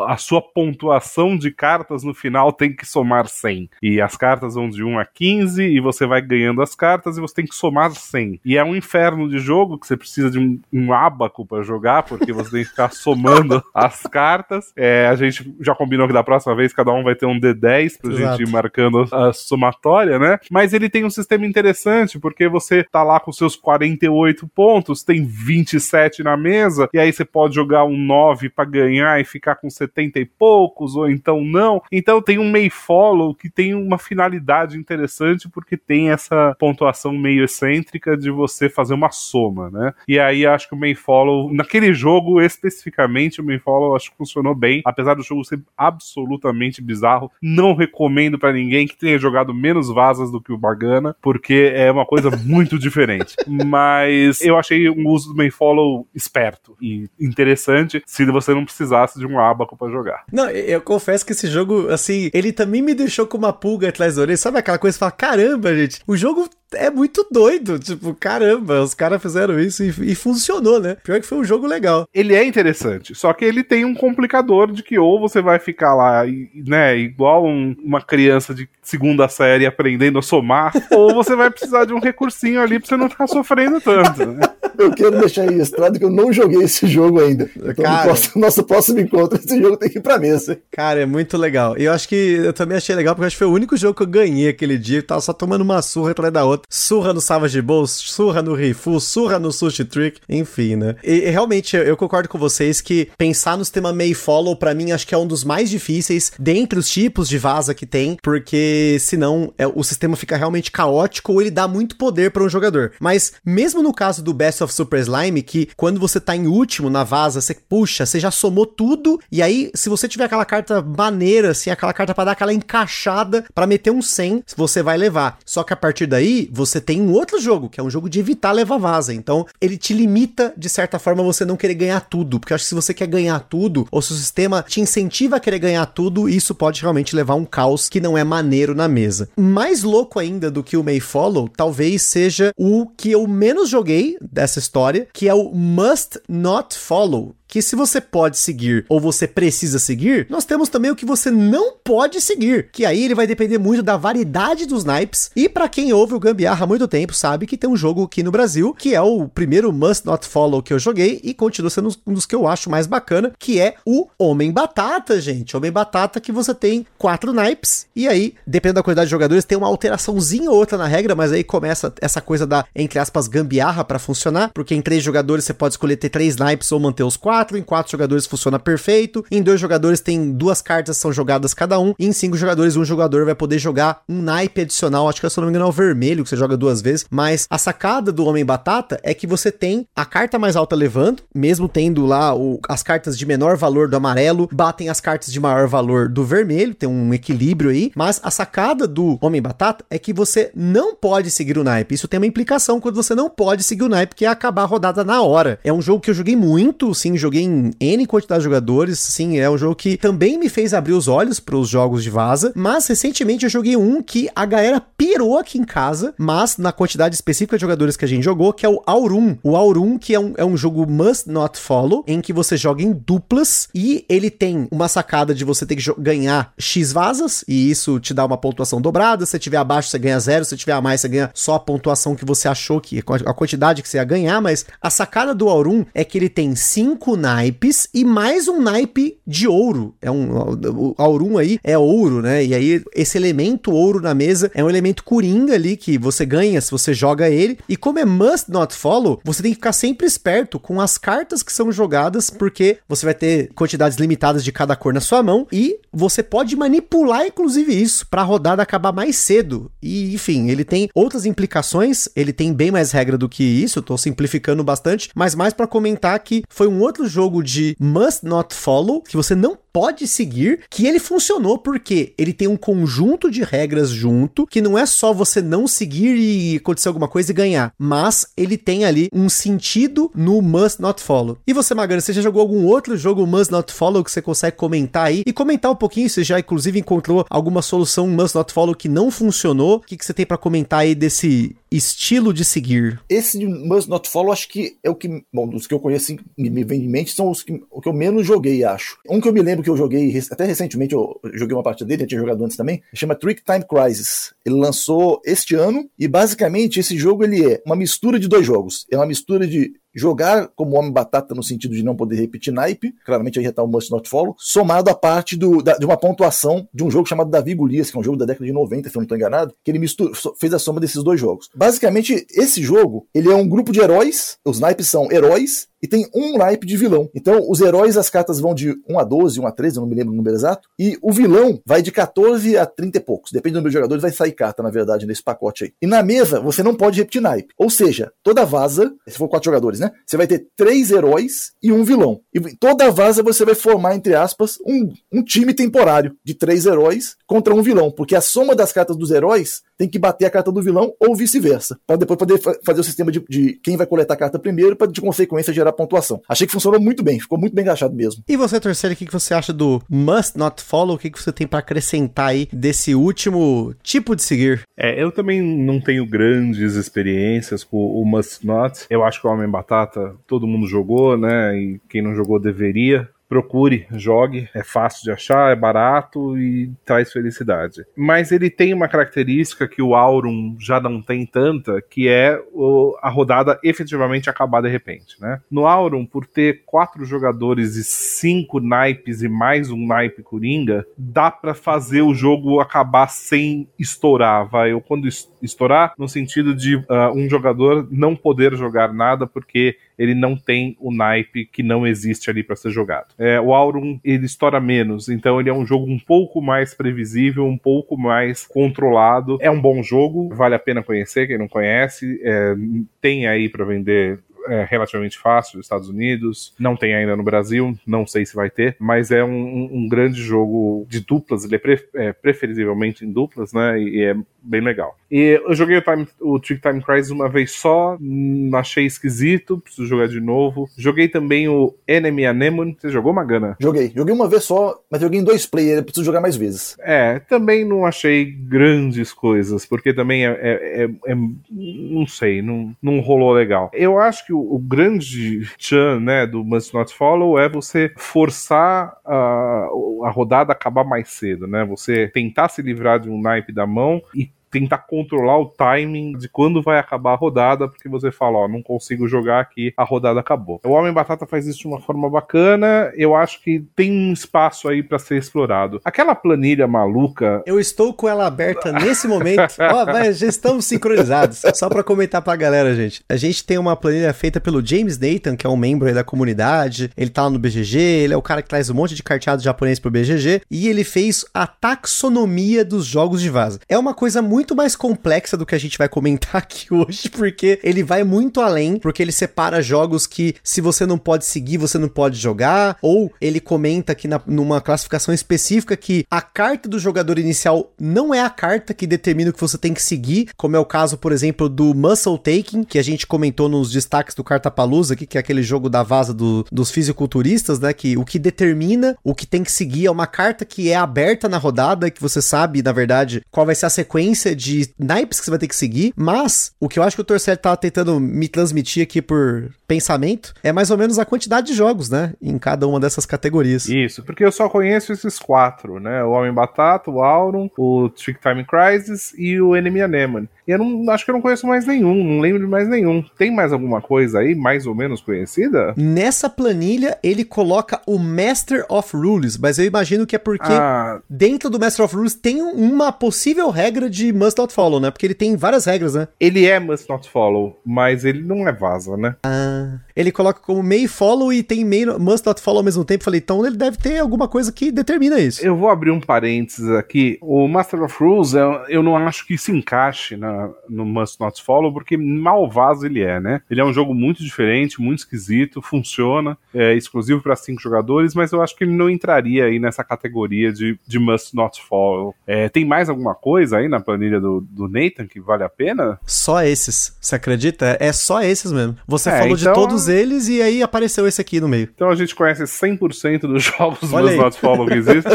a sua pontuação de cartas no final tem que somar 100. E as cartas vão de 1 a 15 e você vai ganhando as cartas e você tem que somar 100. E é um inferno de jogo que você precisa de um, um ábaco para jogar, porque você tem que ficar somando as cartas. É, a gente já combinou que da próxima vez cada um vai ter um D10 pra Exato. gente ir marcando a somatória, né? Mas ele tem um sistema interessante, porque você tá lá com seus 48 pontos, tem 27 na mesa, e aí você pode jogar um 9 para ganhar e ficar com 70 e poucos, ou então não. Então tem um May Follow que tem uma finalidade interessante porque tem essa pontuação meio excêntrica de você fazer uma soma, né? E aí acho que o May Follow, naquele jogo especificamente, o May Follow acho que funcionou bem, apesar do jogo ser absolutamente bizarro. Não recomendo para ninguém que tenha jogado menos vasas do que o Bagana, porque é uma coisa muito diferente. Mas eu achei um uso do May Follow esperto e interessante se você não precisasse de um abaco para jogar. Não, eu confesso que esse jogo, assim, ele também me deixou com uma pulga atrás da orelha. Sabe aquela coisa que fala, caramba, gente, o jogo é muito doido. Tipo, caramba, os caras fizeram isso e, e, funcionou, né? Pior que foi um jogo legal. Ele é interessante, só que ele tem um complicador de que ou você vai ficar lá, né, igual um, uma criança de segunda série aprendendo a somar, ou você vai precisar de um recursinho ali pra você não ficar sofrendo tanto, né? Eu quero deixar registrado que eu não joguei esse jogo ainda. Então, cara, no próximo, nosso próximo encontro, esse jogo tem que ir pra mesa. Cara, é muito legal. E eu acho que eu também achei legal, porque eu acho que foi o único jogo que eu ganhei aquele dia. Eu tava só tomando uma surra atrás da outra. Surra no Savage Bowls, surra no Rifu, surra no Sushi Trick, enfim, né? E, e realmente, eu concordo com vocês que pensar no sistema May Follow, para mim, acho que é um dos mais difíceis dentre os tipos de vaza que tem, porque senão é, o sistema fica realmente caótico ou ele dá muito poder para um jogador. Mas mesmo no caso do Best of Super Slime, que quando você tá em último na vaza, você puxa, você já somou tudo, e aí, se você tiver aquela carta maneira, assim, aquela carta para dar aquela encaixada para meter um 100, você vai levar. Só que a partir daí, você tem um outro jogo, que é um jogo de evitar levar vaza. Então, ele te limita, de certa forma, você não querer ganhar tudo, porque eu acho que se você quer ganhar tudo, ou se o sistema te incentiva a querer ganhar tudo, isso pode realmente levar um caos que não é maneiro na mesa. Mais louco ainda do que o May Follow, talvez seja o que eu menos joguei dessa história, que é o Must Not Follow que se você pode seguir ou você precisa seguir, nós temos também o que você não pode seguir, que aí ele vai depender muito da variedade dos naipes. E para quem ouve o Gambiarra há muito tempo, sabe que tem um jogo aqui no Brasil, que é o primeiro Must Not Follow que eu joguei e continua sendo um dos que eu acho mais bacana, que é o Homem Batata, gente. Homem Batata que você tem quatro naipes e aí, dependendo da quantidade de jogadores, tem uma alteraçãozinha ou outra na regra, mas aí começa essa coisa da, entre aspas, gambiarra para funcionar, porque em três jogadores você pode escolher ter três naipes ou manter os quatro quatro, em quatro jogadores funciona perfeito, em dois jogadores tem duas cartas são jogadas cada um, e em cinco jogadores um jogador vai poder jogar um naipe adicional, acho que se não me engano é o vermelho que você joga duas vezes, mas a sacada do Homem Batata é que você tem a carta mais alta levando, mesmo tendo lá o, as cartas de menor valor do amarelo, batem as cartas de maior valor do vermelho, tem um equilíbrio aí, mas a sacada do Homem Batata é que você não pode seguir o naipe, isso tem uma implicação quando você não pode seguir o naipe, que é acabar a rodada na hora. É um jogo que eu joguei muito, sim, joguei em N quantidade de jogadores, sim, é um jogo que também me fez abrir os olhos para os jogos de vaza, mas recentemente eu joguei um que a galera pirou aqui em casa, mas na quantidade específica de jogadores que a gente jogou, que é o Aurum. O Aurum, que é um, é um jogo must not follow, em que você joga em duplas e ele tem uma sacada de você ter que ganhar X vazas, e isso te dá uma pontuação dobrada. Se tiver abaixo, você ganha zero, se tiver a mais, você ganha só a pontuação que você achou que a quantidade que você ia ganhar, mas a sacada do Aurum é que ele tem cinco naipes e mais um naipe de ouro. É um Aurum aí é ouro, né? E aí esse elemento ouro na mesa é um elemento coringa ali que você ganha se você joga ele. E como é must not follow, você tem que ficar sempre esperto com as cartas que são jogadas, porque você vai ter quantidades limitadas de cada cor na sua mão e você pode manipular inclusive isso para a rodada acabar mais cedo. E enfim, ele tem outras implicações, ele tem bem mais regra do que isso, eu tô simplificando bastante, mas mais para comentar que foi um outro jogo de must not follow que você não pode seguir, que ele funcionou porque ele tem um conjunto de regras junto, que não é só você não seguir e acontecer alguma coisa e ganhar, mas ele tem ali um sentido no must not follow. E você, Magana, você já jogou algum outro jogo must not follow que você consegue comentar aí? E comentar um pouquinho, você já inclusive encontrou alguma solução must not follow que não funcionou? O que, que você tem para comentar aí desse estilo de seguir? Esse de Must Not Follow, acho que é o que, bom, dos que eu conheço, assim, me, me vem em mente, são os que, o que eu menos joguei, acho. Um que eu me lembro que eu joguei, até recentemente eu joguei uma partida dele, eu tinha jogado antes também, chama Trick Time Crisis. Ele lançou este ano, e basicamente esse jogo ele é uma mistura de dois jogos. É uma mistura de jogar como homem batata no sentido de não poder repetir naipe, claramente aí já tá o Must Not Follow, somado à parte do, da, de uma pontuação de um jogo chamado Davi Golias, que é um jogo da década de 90, se eu não estou enganado, que ele mistura, fez a soma desses dois jogos. Basicamente, esse jogo, ele é um grupo de heróis, os naipes são heróis, e tem um naipe de vilão. Então, os heróis, as cartas vão de 1 a 12, 1 a 13, eu não me lembro o número exato, e o vilão vai de 14 a 30 e poucos. Depende do número de jogadores, vai sair carta, na verdade, nesse pacote aí. E na mesa, você não pode repetir naipe. Ou seja, toda vaza, se for quatro jogadores, né? Você vai ter três heróis e um vilão. E toda vaza você vai formar, entre aspas, um, um time temporário de três heróis contra um vilão. Porque a soma das cartas dos heróis tem que bater a carta do vilão ou vice-versa. Para depois poder fazer o sistema de, de, quem vai coletar a carta primeiro, para de consequência gerar pontuação. Achei que funcionou muito bem, ficou muito bem encaixado mesmo. E você, Torcelo, o que você acha do Must Not Follow? O que você tem para acrescentar aí desse último tipo de seguir? É, eu também não tenho grandes experiências com o Must Not. Eu acho que o Homem Batata todo mundo jogou, né? E quem não jogou deveria procure, jogue, é fácil de achar, é barato e traz felicidade. Mas ele tem uma característica que o Aurum já não tem tanta, que é o, a rodada efetivamente acabar de repente, né? No Aurum, por ter quatro jogadores e cinco naipes e mais um naipe coringa, dá para fazer o jogo acabar sem estourar, vai, ou quando estourar, no sentido de uh, um jogador não poder jogar nada porque ele não tem o naipe que não existe ali para ser jogado. É, o Aurum ele estoura menos, então ele é um jogo um pouco mais previsível, um pouco mais controlado. É um bom jogo, vale a pena conhecer quem não conhece. É, tem aí para vender é relativamente fácil nos Estados Unidos, não tem ainda no Brasil, não sei se vai ter, mas é um, um grande jogo de duplas, ele é, pre, é, preferivelmente em duplas, né? E é bem legal. E eu joguei o, time, o Trick Time Crisis uma vez só, hum, achei esquisito, preciso jogar de novo. Joguei também o Enemy Anemone. Você jogou, Magana? Joguei. Joguei uma vez só, mas joguei em dois players, preciso jogar mais vezes. É, também não achei grandes coisas, porque também é, é, é, é não sei, não, não rolou legal. Eu acho que o, o grande chan, né, do Must Not Follow é você forçar a, a rodada a acabar mais cedo, né? Você tentar se livrar de um naipe da mão e tentar controlar o timing de quando vai acabar a rodada, porque você fala, ó, não consigo jogar aqui, a rodada acabou. O Homem Batata faz isso de uma forma bacana, eu acho que tem um espaço aí para ser explorado. Aquela planilha maluca. Eu estou com ela aberta nesse momento. Ó, oh, já estamos sincronizados. Só para comentar pra galera, gente. A gente tem uma planilha feita pelo James Nathan, que é um membro aí da comunidade. Ele tá lá no BGG, ele é o cara que traz um monte de carteado japonês pro BGG e ele fez a taxonomia dos jogos de vaza. É uma coisa muito muito mais complexa do que a gente vai comentar aqui hoje, porque ele vai muito além, porque ele separa jogos que se você não pode seguir, você não pode jogar, ou ele comenta aqui na, numa classificação específica que a carta do jogador inicial não é a carta que determina o que você tem que seguir, como é o caso, por exemplo, do Muscle Taking, que a gente comentou nos destaques do Cartapalusa aqui, que é aquele jogo da vaza do, dos fisiculturistas, né, que o que determina o que tem que seguir é uma carta que é aberta na rodada, que você sabe, na verdade, qual vai ser a sequência de naipes que você vai ter que seguir, mas o que eu acho que o Torcer tá tentando me transmitir aqui por pensamento é mais ou menos a quantidade de jogos, né, em cada uma dessas categorias. Isso, porque eu só conheço esses quatro, né, o Homem Batata, o Auron, o Trick Time Crisis e o Enemy Anemone. E eu não, acho que eu não conheço mais nenhum, não lembro de mais nenhum. Tem mais alguma coisa aí, mais ou menos conhecida? Nessa planilha, ele coloca o Master of Rules, mas eu imagino que é porque Ah, dentro do Master of Rules tem uma possível regra de must not follow, né? Porque ele tem várias regras, né? ele é Must Not Follow, mas ele não é vaza, né? Ah, ele coloca como may follow e tem may must not follow ao mesmo tempo. Falei, então ele deve ter alguma coisa que determina isso. Eu vou abrir um parênteses aqui. O Master of Rules, eu, não acho que se encaixe na, no Must Not Follow, porque malvaso ele é, né? Ele é um jogo muito diferente, muito esquisito, funciona, é exclusivo para cinco jogadores, mas eu acho que ele não entraria aí nessa categoria de, de Must Not Follow. É, tem mais alguma coisa aí na planilha do, do Nathan que vale a pena? Só esses, você acredita? É só esses mesmo. Você É, falou de então- todos eles e aí apareceu esse aqui no meio. Então a gente conhece 100% dos jogos Olha Must aí. Not Follow que existem.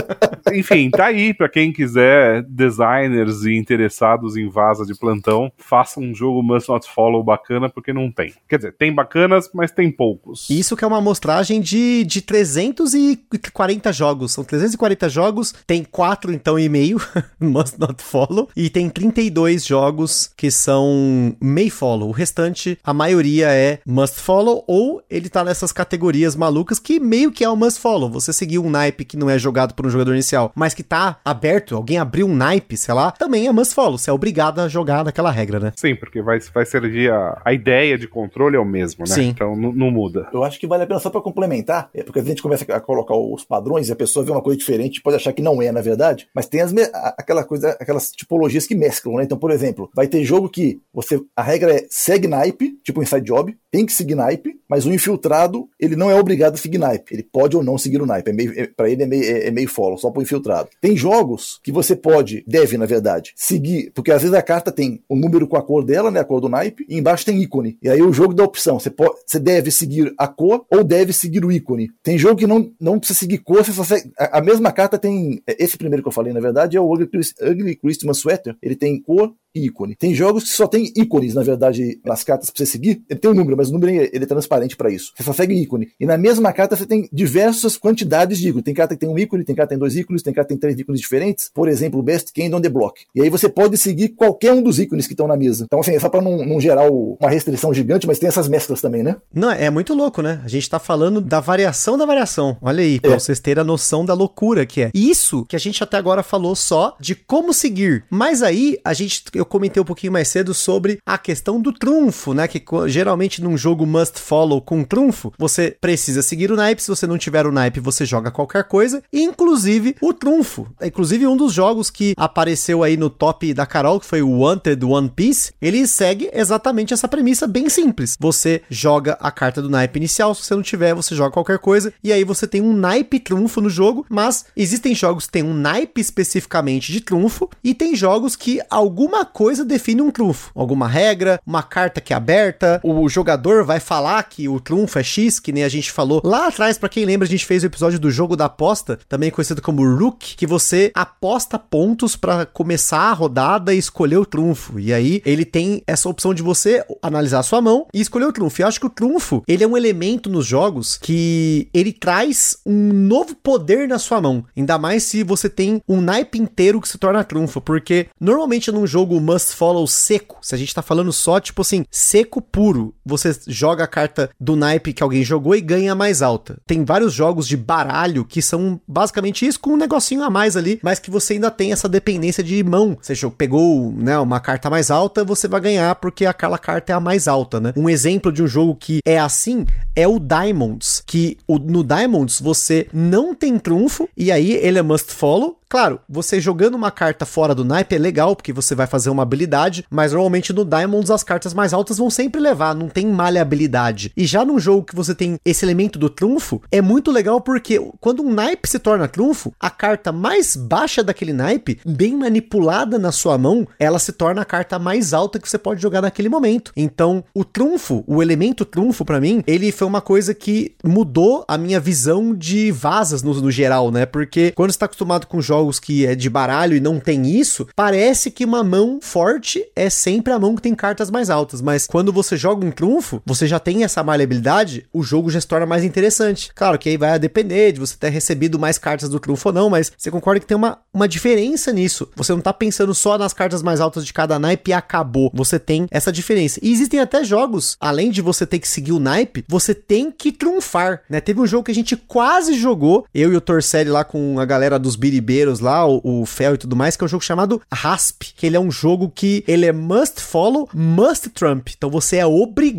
Enfim, tá aí pra quem quiser, designers e interessados em vaza de plantão, faça um jogo Must Not Follow bacana, porque não tem. Quer dizer, tem bacanas, mas tem poucos. Isso que é uma amostragem de, de 340 jogos. São 340 jogos, tem 4 então e meio, must not follow, e tem 32 jogos que são may follow. O restante, a maioria é must follow, ou ele tá nessas categorias malucas que meio que é o must follow. Você seguir um naipe que não é jogado por um jogador inicial, mas que tá aberto, alguém abriu um naipe, sei lá, também é must follow. Você é obrigado a jogar naquela regra, né? Sim, porque vai, vai servir a, a ideia de controle é o mesmo, né? Sim. Então não, muda. Eu acho que vale a pena só para complementar, é porque a gente começa a colocar os padrões e a pessoa vê uma coisa diferente, pode achar que não é, na verdade, mas tem as aquela coisa, aquelas tipologias que mesclam, né? Então, por exemplo, vai ter jogo que você a regra é segue naipe, tipo inside job, tem que seguir naipe, mas o infiltrado, ele não é obrigado a seguir naipe, ele pode ou não seguir o naipe, é é, para ele é meio, é, é meio follow, só pro infiltrado. Tem jogos que você pode, deve, na verdade, seguir, porque às vezes a carta tem o número com a cor dela, né, a cor do naipe, e embaixo tem ícone. E aí o jogo dá opção, você, pode, você deve seguir a cor ou deve seguir o ícone. Tem jogo que não, não precisa seguir cor, você só segue, a, a mesma carta tem, é, esse primeiro que eu falei, na verdade, é o Ugly, Ugly Christmas Sweater, ele tem cor ícone. Tem jogos que só tem ícones, na verdade, nas cartas pra você seguir. Ele tem um número, mas o número ele é transparente para isso. Você só segue ícone. E na mesma carta você tem diversas quantidades de ícones. Tem carta que tem um ícone, tem carta que tem dois ícones, tem carta que tem três ícones diferentes. Por exemplo, o Best Candy on the Block. E aí você pode seguir qualquer um dos ícones que estão na mesa. Então, assim, é só pra não, não gerar o- uma restrição gigante, mas tem essas mesclas também, né? Não, é muito louco, né? A gente tá falando da variação da variação. Olha aí, pra É. vocês terem a noção da loucura que é. Isso que a gente até agora falou só de como seguir. Mas aí, a gente, eu comentei um pouquinho mais cedo sobre a questão do trunfo, né? Que geralmente num jogo must follow com trunfo, você precisa seguir o naipe. Se você não tiver o naipe, você joga qualquer coisa, inclusive o trunfo. Inclusive, um dos jogos que apareceu aí no top da Carol, que foi o Wanted One Piece, ele segue exatamente essa premissa bem simples. Você joga a carta do naipe inicial, se você não tiver, você joga qualquer coisa, e aí você tem um naipe trunfo no jogo, mas existem jogos que tem um naipe especificamente de trunfo, e tem jogos que alguma coisa define um trunfo. Alguma regra, uma carta que é aberta, o jogador vai falar que o trunfo é X, que nem a gente falou lá atrás, pra quem lembra, a gente fez o episódio do jogo da aposta, também conhecido como Rook, que você aposta pontos pra começar a rodada e escolher o trunfo. E aí ele tem essa opção de você analisar a sua mão e escolher o trunfo. Eu acho que o trunfo, ele é um elemento nos jogos que ele traz um novo poder na sua mão. Ainda mais se você tem um naipe inteiro que se torna trunfo, porque normalmente num jogo must follow seco, se a gente tá falando só tipo assim, seco puro, você joga a carta do naipe que alguém jogou e ganha mais alta. Tem vários jogos de baralho que são basicamente isso, com um negocinho a mais ali, mas que você ainda tem essa dependência de mão. Você pegou né, uma carta mais alta, você vai ganhar porque aquela carta é a mais alta, né? Um exemplo de um jogo que é assim é o Diamonds, que no Diamonds você não tem trunfo e aí ele é must follow, Claro, você jogando uma carta fora do naipe é legal, porque você vai fazer uma habilidade, mas normalmente no Diamonds as cartas mais altas vão sempre levar, não tem maleabilidade. E já num jogo que você tem esse elemento do trunfo, é muito legal porque quando um naipe se torna trunfo, a carta mais baixa daquele naipe, bem manipulada na sua mão, ela se torna a carta mais alta que você pode jogar naquele momento. Então, o trunfo, o elemento trunfo para mim, ele foi uma coisa que mudou a minha visão de vasas no, no geral, né? Porque quando você tá acostumado com jogos que é de baralho e não tem isso, parece que uma mão forte é sempre a mão que tem cartas mais altas. Mas quando você joga um trunfo, você já tem essa maleabilidade, o jogo já se torna mais interessante. Claro que aí vai depender de você ter recebido mais cartas do trunfo ou não, mas você concorda que tem uma, uma diferença nisso. Você não tá pensando só nas cartas mais altas de cada naipe e acabou. Você tem essa diferença. E existem até jogos, além de você ter que seguir o naipe, você tem que trunfar, né? Teve um jogo que a gente quase jogou, eu e o Torcelli lá com a galera dos biribeiros lá, o, o Fel e tudo mais, que é um jogo chamado Rasp, que ele é um jogo que ele é must follow, must trump. Então você é obrigado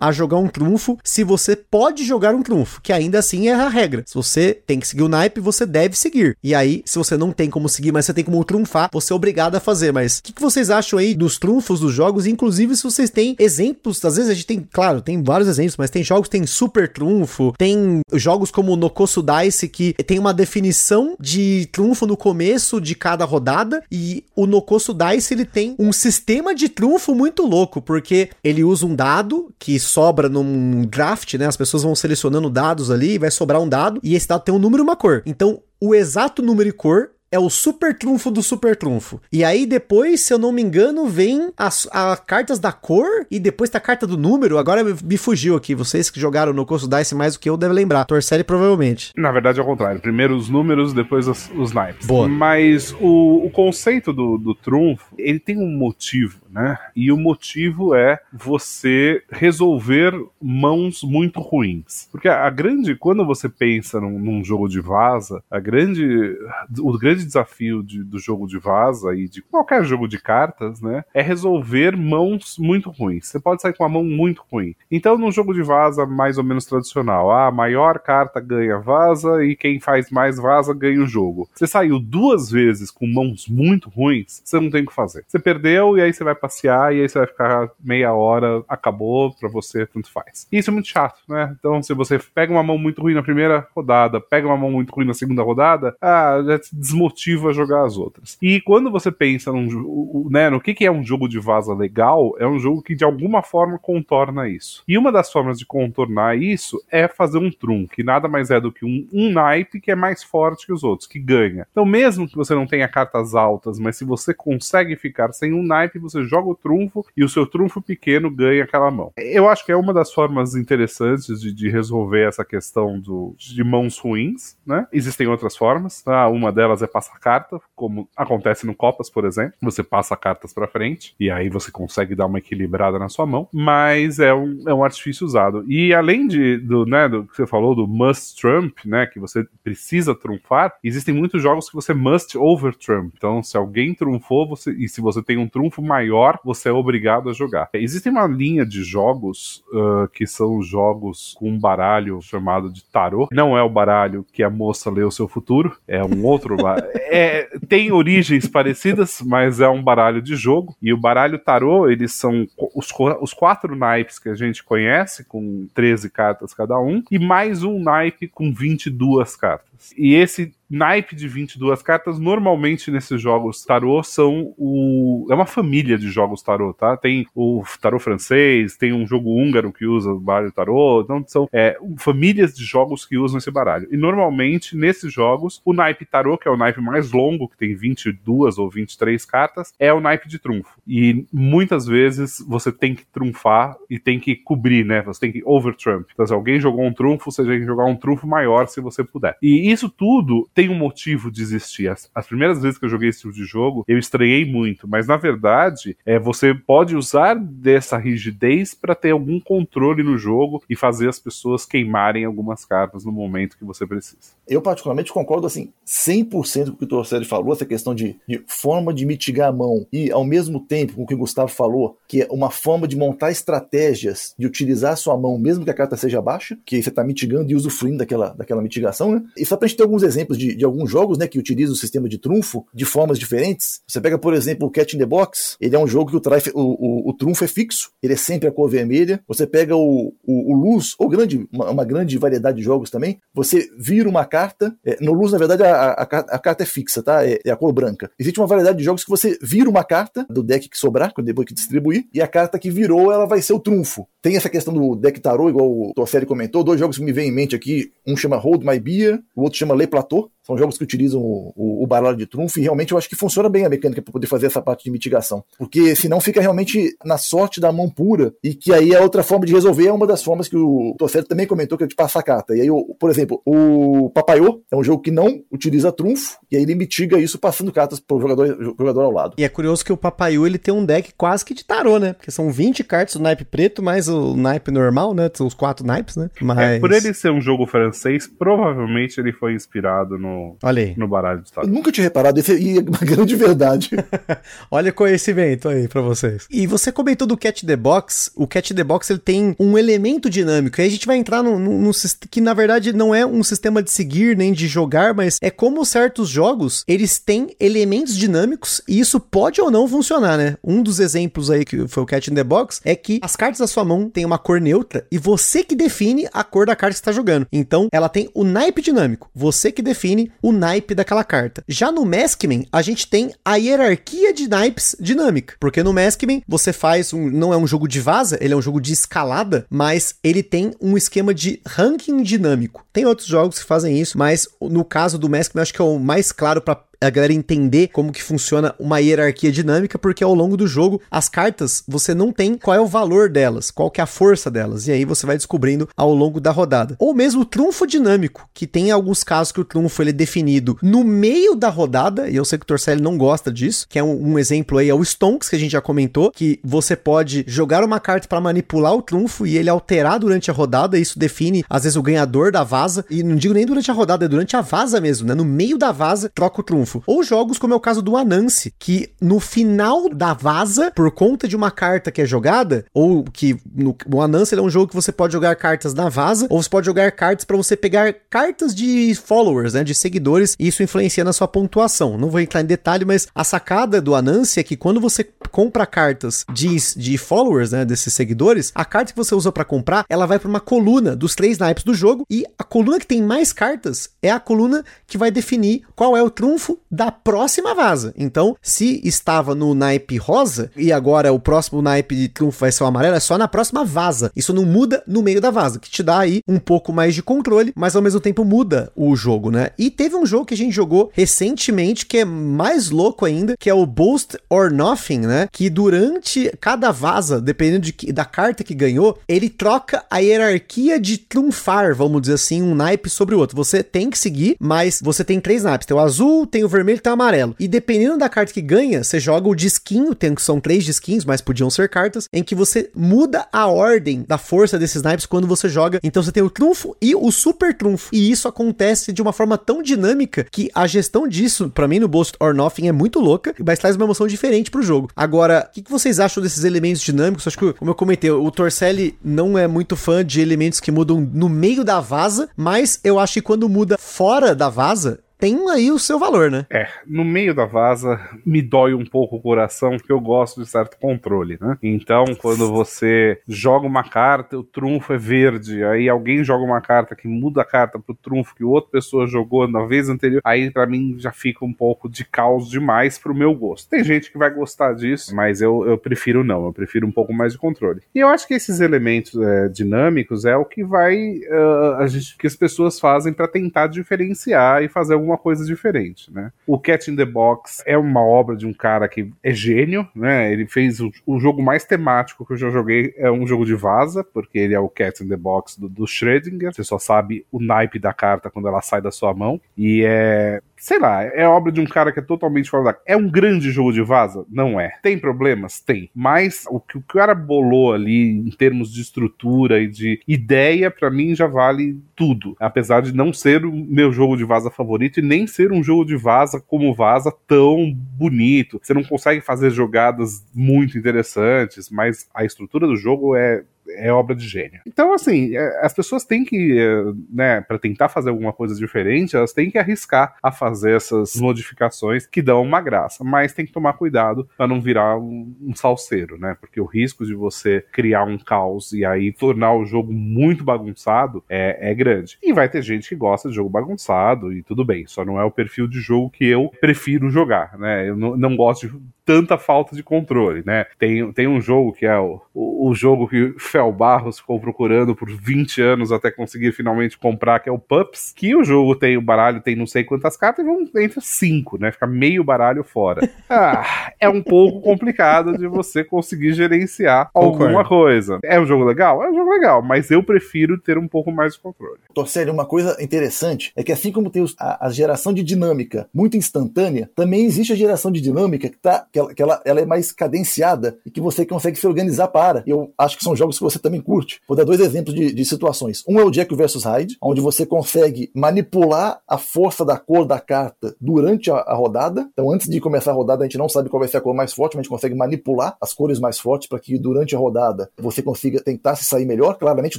a jogar um trunfo se você pode jogar um trunfo, que ainda assim é a regra. Se você tem que seguir o naipe, você deve seguir. E aí, se você não tem como seguir, mas você tem como trunfar, você é obrigado a fazer. Mas o que, que vocês acham aí dos trunfos dos jogos? Inclusive, se vocês têm exemplos, às vezes a gente tem, claro, tem vários exemplos, mas tem jogos que tem super trunfo, tem jogos como Nokosu Dice que tem uma definição de trunfo no começo de cada rodada e o Nokosu Dice ele tem um sistema de trunfo muito louco, porque ele usa um dado que sobra num draft, né? As pessoas vão selecionando dados ali e vai sobrar um dado e esse dado tem um número e uma cor. Então, o exato número e cor é o super trunfo do super trunfo. E aí depois, se eu não me engano, vem as, as cartas da cor e depois tá a carta do número. Agora me fugiu aqui. Vocês que jogaram no Costo Dice mais do que eu devem lembrar. Torcelli provavelmente. Na verdade é o contrário. Primeiro os números, depois os, os naipes. Boa. Mas o, o conceito do, do trunfo, ele tem um motivo né? E o motivo é você resolver mãos muito ruins. Porque a grande, quando você pensa num, num jogo de vaza, a grande, o grande desafio de, do jogo de vaza e de qualquer jogo de cartas, né, é resolver mãos muito ruins. Você pode sair com uma mão muito ruim. Então, num jogo de vaza mais ou menos tradicional, a maior carta ganha vaza e quem faz mais vaza ganha o jogo. Você saiu duas vezes com mãos muito ruins, você não tem o que fazer. Você perdeu e aí você vai passear e aí você vai ficar meia hora, acabou, pra você, tanto faz. Isso é muito chato, né? Então, se você pega uma mão muito ruim na primeira rodada, pega uma mão muito ruim na segunda rodada, ah, já te desmotiva a jogar as outras. E quando você pensa num, né, no que, que é um jogo de vaza legal, é um jogo que de alguma forma contorna isso. E uma das formas de contornar isso é fazer um trunfo, que nada mais é do que um, um naipe que é mais forte que os outros, que ganha. Então, mesmo que você não tenha cartas altas, mas se você consegue ficar sem um naipe, você joga o trunfo e o seu trunfo pequeno ganha aquela mão. Eu acho que é uma das formas interessantes de, de resolver essa questão do, de mãos ruins, né? Existem outras formas, tá? Uma delas é passar carta, como acontece no Copas, por exemplo. Você passa cartas para frente e aí você consegue dar uma equilibrada na sua mão, mas é um, é um artifício usado. E além de, do, né, do que você falou do must trump, né, que você precisa trunfar, existem muitos jogos que você must over trump. Então, se alguém trunfou, você, e se você tem um trunfo maior você é obrigado a jogar. Existe uma linha de jogos uh, que são jogos com um baralho chamado de tarô. Não é o baralho que a moça lê o seu futuro, é um outro baralho. é, tem origens parecidas, mas é um baralho de jogo. E o baralho tarô, eles são os, os quatro naipes que a gente conhece, com 13 cartas cada um, e mais um naipe com 22 cartas. E esse naipe de 22 cartas, normalmente nesses jogos tarô, são o. É uma família de jogos tarô, tá? Tem o tarô francês, tem um jogo húngaro que usa o baralho tarô, então são é, famílias de jogos que usam esse baralho. E normalmente, nesses jogos, o naipe tarô, que é o naipe mais longo, que tem 22 ou 23 cartas, é o naipe de trunfo. E muitas vezes você tem que trunfar e tem que cobrir, né? Você tem que overtrump. Então, se alguém jogou um trunfo, você tem que jogar um trunfo maior se você puder. E isso tudo tem um motivo de existir. As, as primeiras vezes que eu joguei esse tipo de jogo, eu estranhei muito, mas na verdade, é, você pode usar dessa rigidez para ter algum controle no jogo e fazer as pessoas queimarem algumas cartas no momento que você precisa. Eu, particularmente, concordo assim, 100% com o que o Torcelli falou, essa questão de, de, forma de mitigar a mão e, ao mesmo tempo, com o que o Gustavo falou, que é uma forma de montar estratégias de utilizar a sua mão, mesmo que a carta seja baixa, que você está mitigando e usufruindo daquela, daquela mitigação, né? E só pra gente ter alguns exemplos de, de alguns jogos, né, que utilizam o sistema de trunfo de formas diferentes. Você pega, por exemplo, o Cat in the Box, ele é um jogo que o, o, o, o trunfo é fixo, ele é sempre a cor vermelha. Você pega o, o, o Luz, ou grande, uma, uma, grande variedade de jogos também, você vira uma carta. É, no Luz, na verdade, a, a, a, carta é fixa, tá? É, é, a cor branca. Existe uma variedade de jogos que você vira uma carta do deck que sobrar, depois que distribuir, e a carta que virou, ela vai ser o trunfo. Tem essa questão do deck tarô, igual o Torcelli comentou, dois jogos que me vêm em mente aqui, um chama Hold My Beer, o outro chama Le Plateau, são jogos que utilizam o, o, o baralho de trunfo e realmente eu acho que funciona bem a mecânica para poder fazer essa parte de mitigação. Porque senão fica realmente na sorte da mão pura e que aí a outra forma de resolver é uma das formas que o Torcelo também comentou, que é de passar carta. E aí, por exemplo, o Papaiô é um jogo que não utiliza trunfo e aí ele mitiga isso passando cartas pro jogador, jogador ao lado. E é curioso que o Papaiô ele tem um deck quase que de tarô, né? Porque são 20 cartas do naipe preto mais o naipe normal, né? São os quatro naipes, né? Mas... É, por ele ser um jogo francês, provavelmente ele foi inspirado no Olha aí. no baralho de estado. Eu nunca tinha reparado, isso é uma grande verdade. Olha o conhecimento aí para vocês. E você comentou do Cat the Box, o Cat the Box ele tem um elemento dinâmico, aí a gente vai entrar num, num, que na verdade não é um sistema de seguir nem de jogar, mas é como certos jogos, eles têm elementos dinâmicos e isso pode ou não funcionar, né? Um dos exemplos aí que foi o Cat in the Box é que as cartas da sua mão têm uma cor neutra e você que define a cor da carta que está jogando. Então, ela tem o naipe dinâmico. Você que define o naipe daquela carta. Já no Maskman, a gente tem a hierarquia de naipes dinâmica, porque no Maskman você faz um, não é um jogo de vaza, ele é um jogo de escalada, mas ele tem um esquema de ranking dinâmico. Tem outros jogos que fazem isso, mas no caso do Maskman acho que é o mais claro para a galera entender como que funciona uma hierarquia dinâmica, porque ao longo do jogo as cartas você não tem qual é o valor delas, qual que é a força delas, e aí você vai descobrindo ao longo da rodada. Ou mesmo o trunfo dinâmico, que tem alguns casos que o trunfo ele é definido no meio da rodada, e eu sei que o Torcelli não gosta disso, que é um, um exemplo aí é o Stonks, que a gente já comentou, que você pode jogar uma carta para manipular o trunfo e ele alterar durante a rodada, isso define às vezes o ganhador da vaza, e não digo nem durante a rodada, é durante a vaza mesmo, né? No meio da vaza, troca o trunfo Ou jogos como é o caso do Anansi, que no final da vaza, por conta de uma carta que é jogada, ou que no, o Anansi é um jogo que você pode jogar cartas na vaza, ou você pode jogar cartas para você pegar cartas de followers, né, de seguidores, e isso influencia na sua pontuação. Não vou entrar em detalhe, mas a sacada do Anansi é que quando você compra cartas de, de followers, né, desses seguidores, a carta que você usa para comprar, ela vai para uma coluna dos três naipes do jogo, e a coluna que tem mais cartas é a coluna que vai definir qual é o trunfo da próxima vaza. Então, se estava no naipe rosa e agora o próximo naipe de trunfo vai ser o amarelo, é só na próxima vaza. Isso não muda no meio da vaza, que te dá aí um pouco mais de controle, mas ao mesmo tempo muda o jogo, né? E teve um jogo que a gente jogou recentemente que é mais louco ainda, que é o Boast or Nothing, né? Que durante cada vaza, dependendo de, da carta que ganhou, ele troca a hierarquia de trunfar, vamos dizer assim, um naipe sobre o outro. Você tem que seguir, mas você tem três naipes. Tem o azul, tem o vermelho o amarelo. E dependendo da carta que ganha, você joga o disquinho, tem, são três disquinhos, mas podiam ser cartas, em que você muda a ordem da força desses naipes quando você joga. Então você tem o trunfo e o super trunfo. E isso acontece de uma forma tão dinâmica que a gestão disso, para mim, no Boast or Nothing é muito louca, mas traz uma emoção diferente pro jogo. Agora, o que, que, vocês acham desses elementos dinâmicos? Acho que, como eu comentei, o Torcelli não é muito fã de elementos que mudam no meio da vaza, mas eu acho que quando muda fora da vaza, tem aí o seu valor, né? É, no meio da vaza me dói um pouco o coração, porque eu gosto de certo controle, né? Então, quando você joga uma carta, o trunfo é verde, aí alguém joga uma carta que muda a carta pro trunfo que outra pessoa jogou na vez anterior, aí para mim já fica um pouco de caos demais pro meu gosto. Tem gente que vai gostar disso, mas eu, eu prefiro não, eu prefiro um pouco mais de controle. E eu acho que esses elementos é, dinâmicos é o que vai uh, a gente, que as pessoas fazem para tentar diferenciar e fazer alguma alguma coisa diferente, né? O Cat in the Box é uma obra de um cara que é gênio, né? Ele fez o, o jogo mais temático que eu já joguei, é um jogo de vaza, porque ele é o Cat in the Box do, do Schrödinger. Você só sabe o naipe da carta quando ela sai da sua mão. E é sei lá, é obra de um cara que é totalmente fora da. É um grande jogo de vaza? Não é. Tem problemas? Tem. Mas o que o cara bolou ali em termos de estrutura e de ideia, para mim já vale tudo. Apesar de não ser o meu jogo de vaza favorito e nem ser um jogo de vaza como vaza tão bonito. Você não consegue fazer jogadas muito interessantes, mas a estrutura do jogo é é obra de gênio. Então, assim, é, as pessoas têm que, é, né, para tentar fazer alguma coisa diferente, elas têm que arriscar a fazer essas modificações que dão uma graça, mas tem que tomar cuidado para não virar um, um salseiro, né? Porque o risco de você criar um caos e aí tornar o jogo muito bagunçado é, é grande. E vai ter gente que gosta de jogo bagunçado e tudo bem, só não é o perfil de jogo que eu prefiro jogar, né? Eu não, não gosto de tanta falta de controle, né? Tem, tem um jogo que é o, o, o jogo que Fel Barros ficou procurando por 20 anos até conseguir finalmente comprar, que é o Pups, que o jogo tem o baralho, tem não sei quantas cartas, e vão entre 5, né? Fica meio baralho fora. Ah, é um pouco complicado de você conseguir gerenciar Concordo. alguma coisa. É um jogo legal? É um jogo legal, mas eu prefiro ter um pouco mais de controle. Torcelli, uma coisa interessante é que assim como tem a, a, geração de dinâmica muito instantânea, também existe a geração de dinâmica que, tá, que, ela, que ela, ela é mais cadenciada e que você consegue se organizar para. Eu acho que são jogos que você também curte. Vou dar dois exemplos de, de situações. Um é o Jack vs Hyde, onde você consegue manipular a força da cor da carta durante a, a, rodada. Então, antes de começar a rodada, a gente não sabe qual vai ser a cor mais forte, mas a gente consegue manipular as cores mais fortes para que durante a rodada você consiga tentar se sair melhor. Claramente,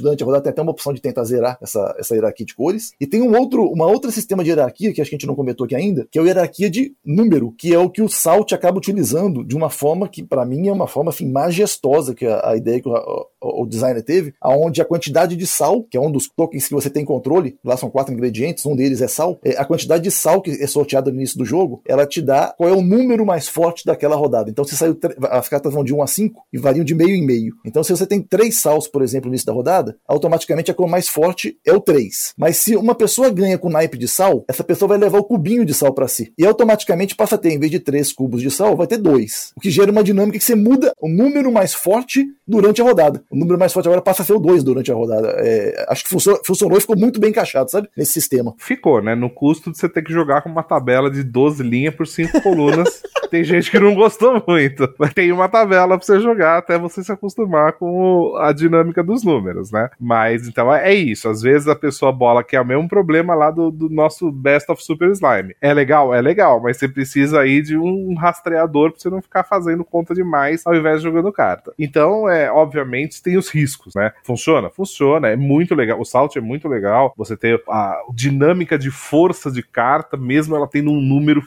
durante a rodada tem até uma opção de tentar zerar essa, essa hierarquia de cores. E tem um outro, uma outra sistema de hierarquia que acho que a gente não comentou aqui ainda, que é a hierarquia de número, que é o que o Salt acaba utilizando de uma forma que, para mim, é uma forma assim, majestosa, que a, a ideia que o, o, o designer teve, aonde a quantidade de sal, que é um dos tokens que você tem controle, lá são quatro ingredientes, um deles é sal, é, a quantidade de sal que é sorteada no início do jogo, ela te dá qual é o número mais forte daquela rodada. Então, se saiu as cartas vão de 1 a 5 e variam de meio em meio. Então, se você tem três sals, por exemplo, no início da rodada, automaticamente a cor mais forte é o 3. Mas se uma pessoa ganha com naipe de sal, essa pessoa vai levar o cubinho de sal para si. E automaticamente passa a ter, em vez de três cubos de sal, vai ter dois. O que gera uma dinâmica que você muda o número mais forte durante a rodada. O número mais forte agora passa a ser o 2 durante a rodada. É, acho que funcionou, funcionou e ficou muito bem encaixado, sabe? Nesse sistema. Ficou, né? No custo de você ter que jogar com uma tabela de 12 linhas por 5 colunas. tem gente que não gostou muito. Mas tem uma tabela pra você jogar até você se acostumar com a dinâmica dos números, né? Mas então é isso. Às vezes a pessoa bola que é o mesmo problema lá do, do nosso Best of Super Slime. É legal? É legal, mas você precisa aí de um rastreador pra você não ficar fazendo conta demais ao invés de jogando carta. Então, é, obviamente, tem os riscos, né? Funciona? Funciona, é muito legal. O Salt é muito legal. Você tem a dinâmica de força de carta, mesmo ela tendo um número,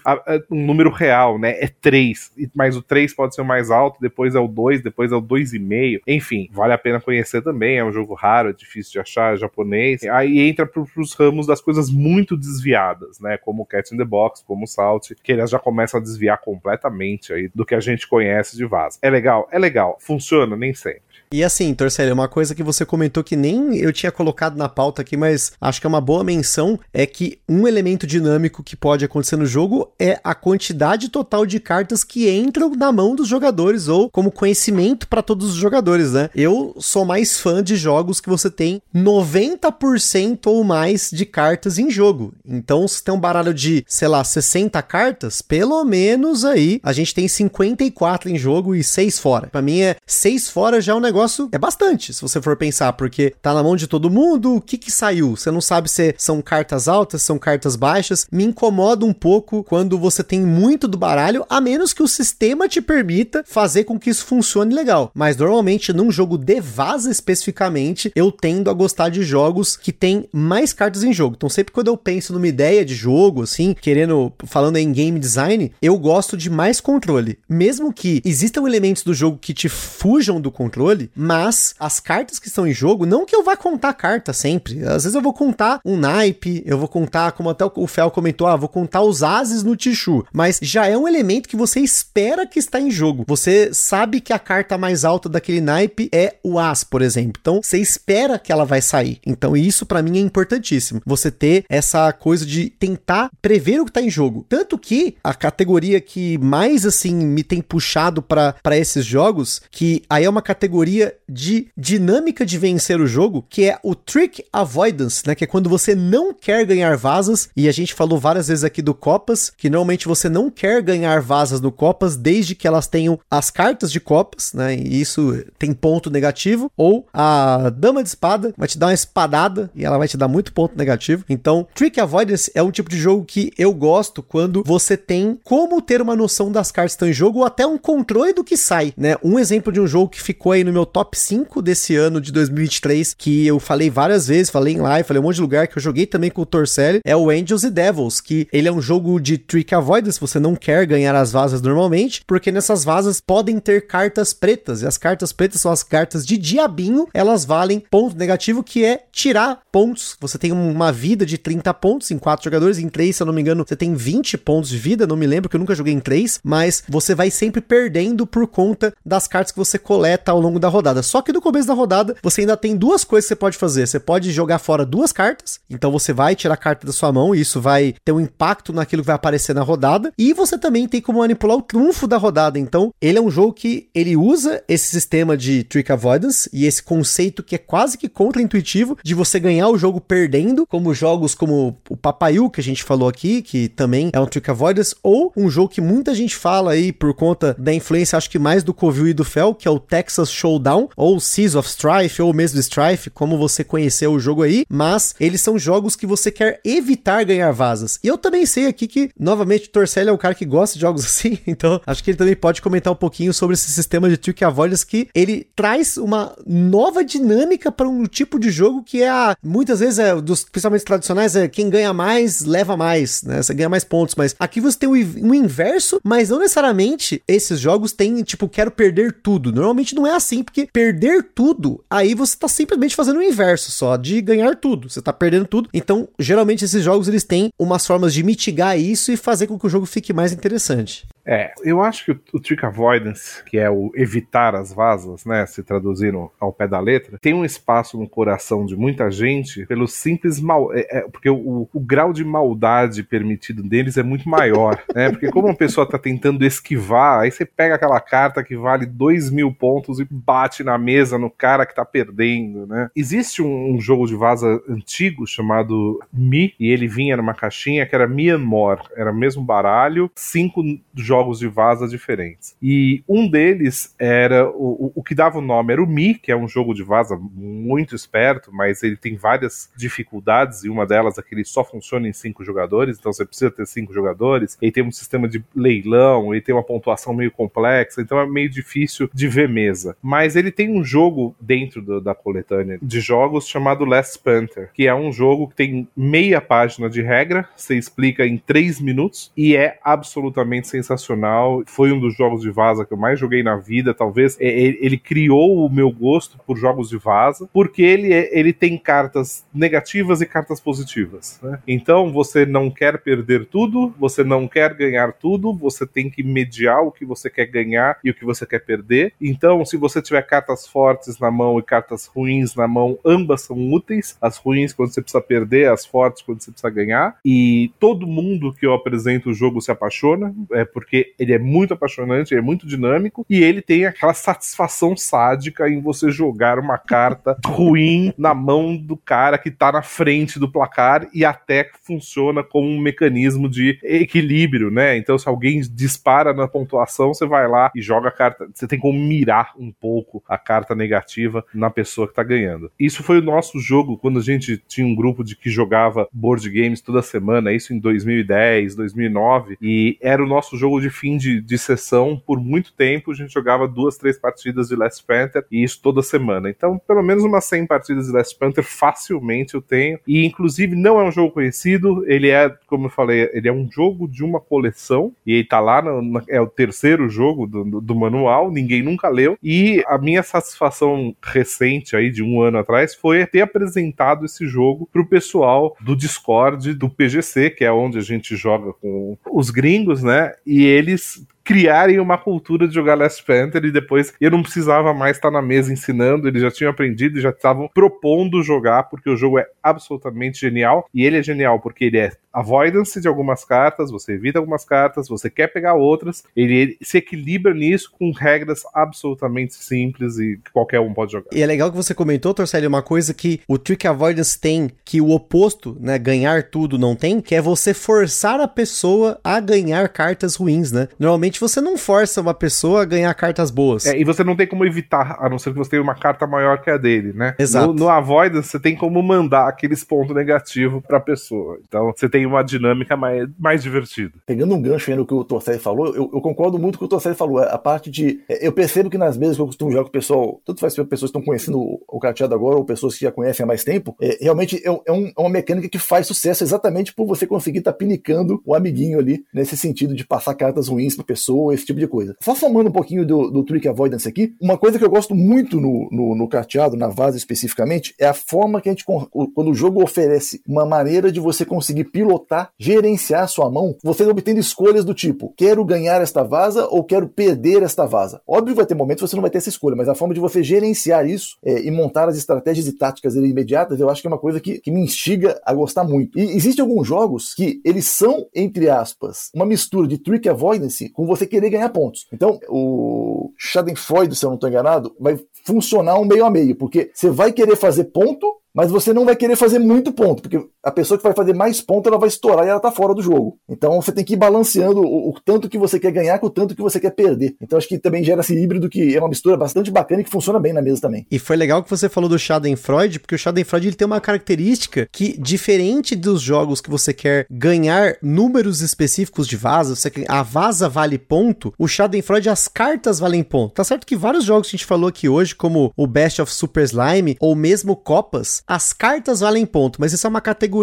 um número real, né? É 3. Mas o 3 pode ser o mais alto, depois é o 2, depois é o 2,5. Enfim, vale a pena conhecer também. É um jogo raro, é difícil de achar, é japonês. Aí entra para os ramos das coisas muito desviadas, né? Como o Cat in the Box, como o Salt, que elas já começam a desviar completamente aí do que a gente conhece de vaza. É legal? É legal. Funciona? Nem sempre. E assim, Torcelli, uma coisa que você comentou que nem eu tinha colocado na pauta aqui, mas acho que é uma boa menção, é que um elemento dinâmico que pode acontecer no jogo é a quantidade total de cartas que entram na mão dos jogadores ou como conhecimento para todos os jogadores, né? Eu sou mais fã de jogos que você tem 90% ou mais de cartas em jogo. Então, se tem um baralho de, sei lá, 60 cartas, pelo menos aí a gente tem 54 em jogo e 6 fora. Para mim é 6 fora já é um negócio negócio é bastante, se você for pensar, porque tá na mão de todo mundo, o que que saiu? Você não sabe se são cartas altas, são cartas baixas. Me incomoda um pouco quando você tem muito do baralho, a menos que o sistema te permita fazer com que isso funcione legal. Mas normalmente num jogo de vaza especificamente, eu tendo a gostar de jogos que tem mais cartas em jogo. Então sempre quando eu penso numa ideia de jogo, assim, querendo, falando em game design, eu gosto de mais controle. Mesmo que existam elementos do jogo que te fujam do controle, mas as cartas que estão em jogo, não que eu vá contar carta sempre. Às vezes eu vou contar um naipe, eu vou contar, como até o Fel comentou, ah, vou contar os ases no Tichu, mas já é um elemento que você espera que está em jogo. Você sabe que a carta mais alta daquele naipe é o as, por exemplo. Então, você espera que ela vai sair. Então, isso para mim é importantíssimo. Você ter essa coisa de tentar prever o que tá em jogo. Tanto que a categoria que mais assim me tem puxado para esses jogos, que aí é uma categoria de dinâmica de vencer o jogo, que é o Trick Avoidance, né? Que é quando você não quer ganhar vasas, e a gente falou várias vezes aqui do Copas, que normalmente você não quer ganhar vasas no Copas desde que elas tenham as cartas de Copas, né? E isso tem ponto negativo. Ou a Dama de Espada vai te dar uma espadada e ela vai te dar muito ponto negativo. Então, Trick Avoidance é um tipo de jogo que eu gosto quando você tem como ter uma noção das cartas que estão em jogo ou até um controle do que sai, né? Um exemplo de um jogo que ficou aí no meu top 5 desse ano de 2023, que eu falei várias vezes, falei em live, falei um monte de lugar que eu joguei também com o Torcelli, é o Angels e Devils, que ele é um jogo de Trick Avoidance, você não quer ganhar as vasas normalmente, porque nessas vasas podem ter cartas pretas, e as cartas pretas são as cartas de diabinho, elas valem ponto negativo, que é tirar pontos. Você tem uma vida de 30 pontos em quatro jogadores, em três, se eu não me engano, você tem 20 pontos de vida, não me lembro que eu nunca joguei em três, mas você vai sempre perdendo por conta das cartas que você coleta ao longo da rodada. Só que no começo da rodada, você ainda tem duas coisas que você pode fazer. Você pode jogar fora duas cartas, então você vai tirar a carta da sua mão, e isso vai ter um impacto naquilo que vai aparecer na rodada, e você também tem como manipular o trunfo da rodada. Então, ele é um jogo que ele usa esse sistema de trick avoidance e esse conceito que é quase que contra-intuitivo de você ganhar o jogo perdendo, como jogos como o Papaiu que a gente falou aqui, que também é um trick avoidance, ou um jogo que muita gente fala aí por conta da influência, acho que mais do Covil e do Fel, que é o Texas Showdown, ou Seas of Strife, ou mesmo Strife, como você conheceu o jogo aí, mas eles são jogos que você quer evitar ganhar vasas. E eu também sei aqui que, novamente, Torcelli é um cara que gosta de jogos assim, então acho que ele também pode comentar um pouquinho sobre esse sistema de trick avoidance que ele traz uma nova dinâmica para um tipo de jogo que é a, muitas vezes é dos principalmente tradicionais é quem ganha mais leva mais, né? Você ganha mais pontos, mas aqui você tem um inverso, mas não necessariamente esses jogos têm tipo quero perder tudo. Normalmente não é assim, porque perder tudo, aí você tá simplesmente fazendo o inverso só de ganhar tudo. Você tá perdendo tudo. Então, geralmente esses jogos eles têm umas formas de mitigar isso e fazer com que o jogo fique mais interessante. É, eu acho que o, o, trick avoidance, que é o evitar as vasas, né, se traduzindo ao pé da letra, tem um espaço no coração de muita gente pelo simples mal, é, é, porque o, o, grau de maldade permitido deles é muito maior, né, porque como uma pessoa tá tentando esquivar, aí você pega aquela carta que vale dois mil pontos e bate na mesa no cara que tá perdendo, né. Existe um, um jogo de vaza antigo chamado Mi, e ele vinha numa caixinha que era Myanmar, era o mesmo baralho, cinco jogos jogos de vaza diferentes. E um deles era o, o que dava o nome era o Mi, que é um jogo de vaza muito esperto, mas ele tem várias dificuldades e uma delas é que ele só funciona em cinco jogadores, então você precisa ter cinco jogadores. Ele tem um sistema de leilão, ele tem uma pontuação meio complexa, então é meio difícil de ver mesa. Mas ele tem um jogo dentro do, da coletânea de jogos chamado Last Panther, que é um jogo que tem meia página de regra, você explica em três minutos e é absolutamente sensacional sensacional. Foi um dos jogos de vaza que eu mais joguei na vida. Talvez é, ele criou o meu gosto por jogos de vaza, porque ele, é, ele tem cartas negativas e cartas positivas. Né? Então você não quer perder tudo, você não quer ganhar tudo, você tem que mediar o que você quer ganhar e o que você quer perder. Então, se você tiver cartas fortes na mão e cartas ruins na mão, ambas são úteis. As ruins quando você precisa perder, as fortes quando você precisa ganhar. E todo mundo que eu apresento o jogo se apaixona, é porque porque ele é muito apaixonante, ele é muito dinâmico e ele tem aquela satisfação sádica em você jogar uma carta ruim na mão do cara que tá na frente do placar e até funciona como um mecanismo de equilíbrio, né? Então, se alguém dispara na pontuação, você vai lá e joga a carta. Você tem como mirar um pouco a carta negativa na pessoa que tá ganhando. Isso foi o nosso jogo quando a gente tinha um grupo de que jogava board games toda semana, isso em 2010, 2009, e era o nosso jogo de de fim de, de sessão, por muito tempo, a gente jogava duas, três partidas de Last Panther, e isso toda semana. Então, pelo menos umas 100 partidas de Last Panther facilmente eu tenho. E, inclusive, não é um jogo conhecido, ele é, como eu falei, ele é um jogo de uma coleção, e ele tá lá, no, é o terceiro jogo do, do, do manual, ninguém nunca leu, e a minha satisfação recente aí, de um ano atrás, foi ter apresentado esse jogo pro pessoal do Discord do PGC, que é onde a gente joga com os gringos, né? E eles criarem uma cultura de jogar Last Panther e depois eu não precisava mais estar na mesa ensinando, eles já tinham aprendido e já estavam propondo jogar, porque o jogo é absolutamente genial. E ele é genial porque ele é avoidance de algumas cartas, você evita algumas cartas, você quer pegar outras, ele se equilibra nisso com regras absolutamente simples e que qualquer um pode jogar. E é legal que você comentou, Torcelli, uma coisa que o Trick Avoidance tem, que o oposto, né, ganhar tudo não tem, que é você forçar a pessoa a ganhar cartas ruins, né? Normalmente você não força uma pessoa a ganhar cartas boas. É, e você não tem como evitar, a não ser que você tenha uma carta maior que a dele, né? Exato. No, no Avoidance, você tem como mandar aqueles pontos negativos pra pessoa. Então, você tem uma dinâmica mais, mais divertida. Pegando um gancho aí no que o Torcelli falou, eu, eu, concordo muito com o que o Torcelli falou. A parte de. Eu percebo que nas mesas que eu costumo jogar com o pessoal, tanto faz pessoas que estão conhecendo o carteado agora ou pessoas que já conhecem há mais tempo, é, realmente é, é, um, é, uma mecânica que faz sucesso exatamente por você conseguir estar tá pinicando o amiguinho ali, nesse sentido de passar cartas ruins pra pessoa, esse tipo de coisa. Só somando um pouquinho do, do Trick Avoidance aqui, uma coisa que eu gosto muito no, no, no carteado, na vaza especificamente, é a forma que a gente. Quando o jogo oferece uma maneira de você conseguir pilotar, gerenciar sua mão, você obtendo escolhas do tipo: quero ganhar esta vaza ou quero perder esta vaza. Óbvio que vai ter momentos que você não vai ter essa escolha, mas a forma de você gerenciar isso é, e montar as estratégias e táticas imediatas, eu acho que é uma coisa que, que me instiga a gostar muito. E existem alguns jogos que eles são, entre aspas, uma mistura de trick avoidance com você querer ganhar pontos. Então, o Schadenfreude, se eu não estou enganado, vai funcionar um meio a meio, porque você vai querer fazer ponto, mas você não vai querer fazer muito ponto, porque a pessoa que vai fazer mais ponto, ela vai estourar e ela tá fora do jogo. Então você tem que ir balanceando o, o, tanto que você quer ganhar com o tanto que você quer perder. Então acho que também gera esse híbrido que é uma mistura bastante bacana e que funciona bem na mesa também. E foi legal que você falou do Schadenfreude, porque o Schadenfreude ele tem uma característica que, diferente dos jogos que você quer ganhar números específicos de vaza, você quer, a vaza vale ponto, o Schadenfreude, as cartas valem ponto. Tá certo que vários jogos que a gente falou aqui hoje, como o Best of Super Slime, ou mesmo Copas, as cartas valem ponto, mas isso é uma categoria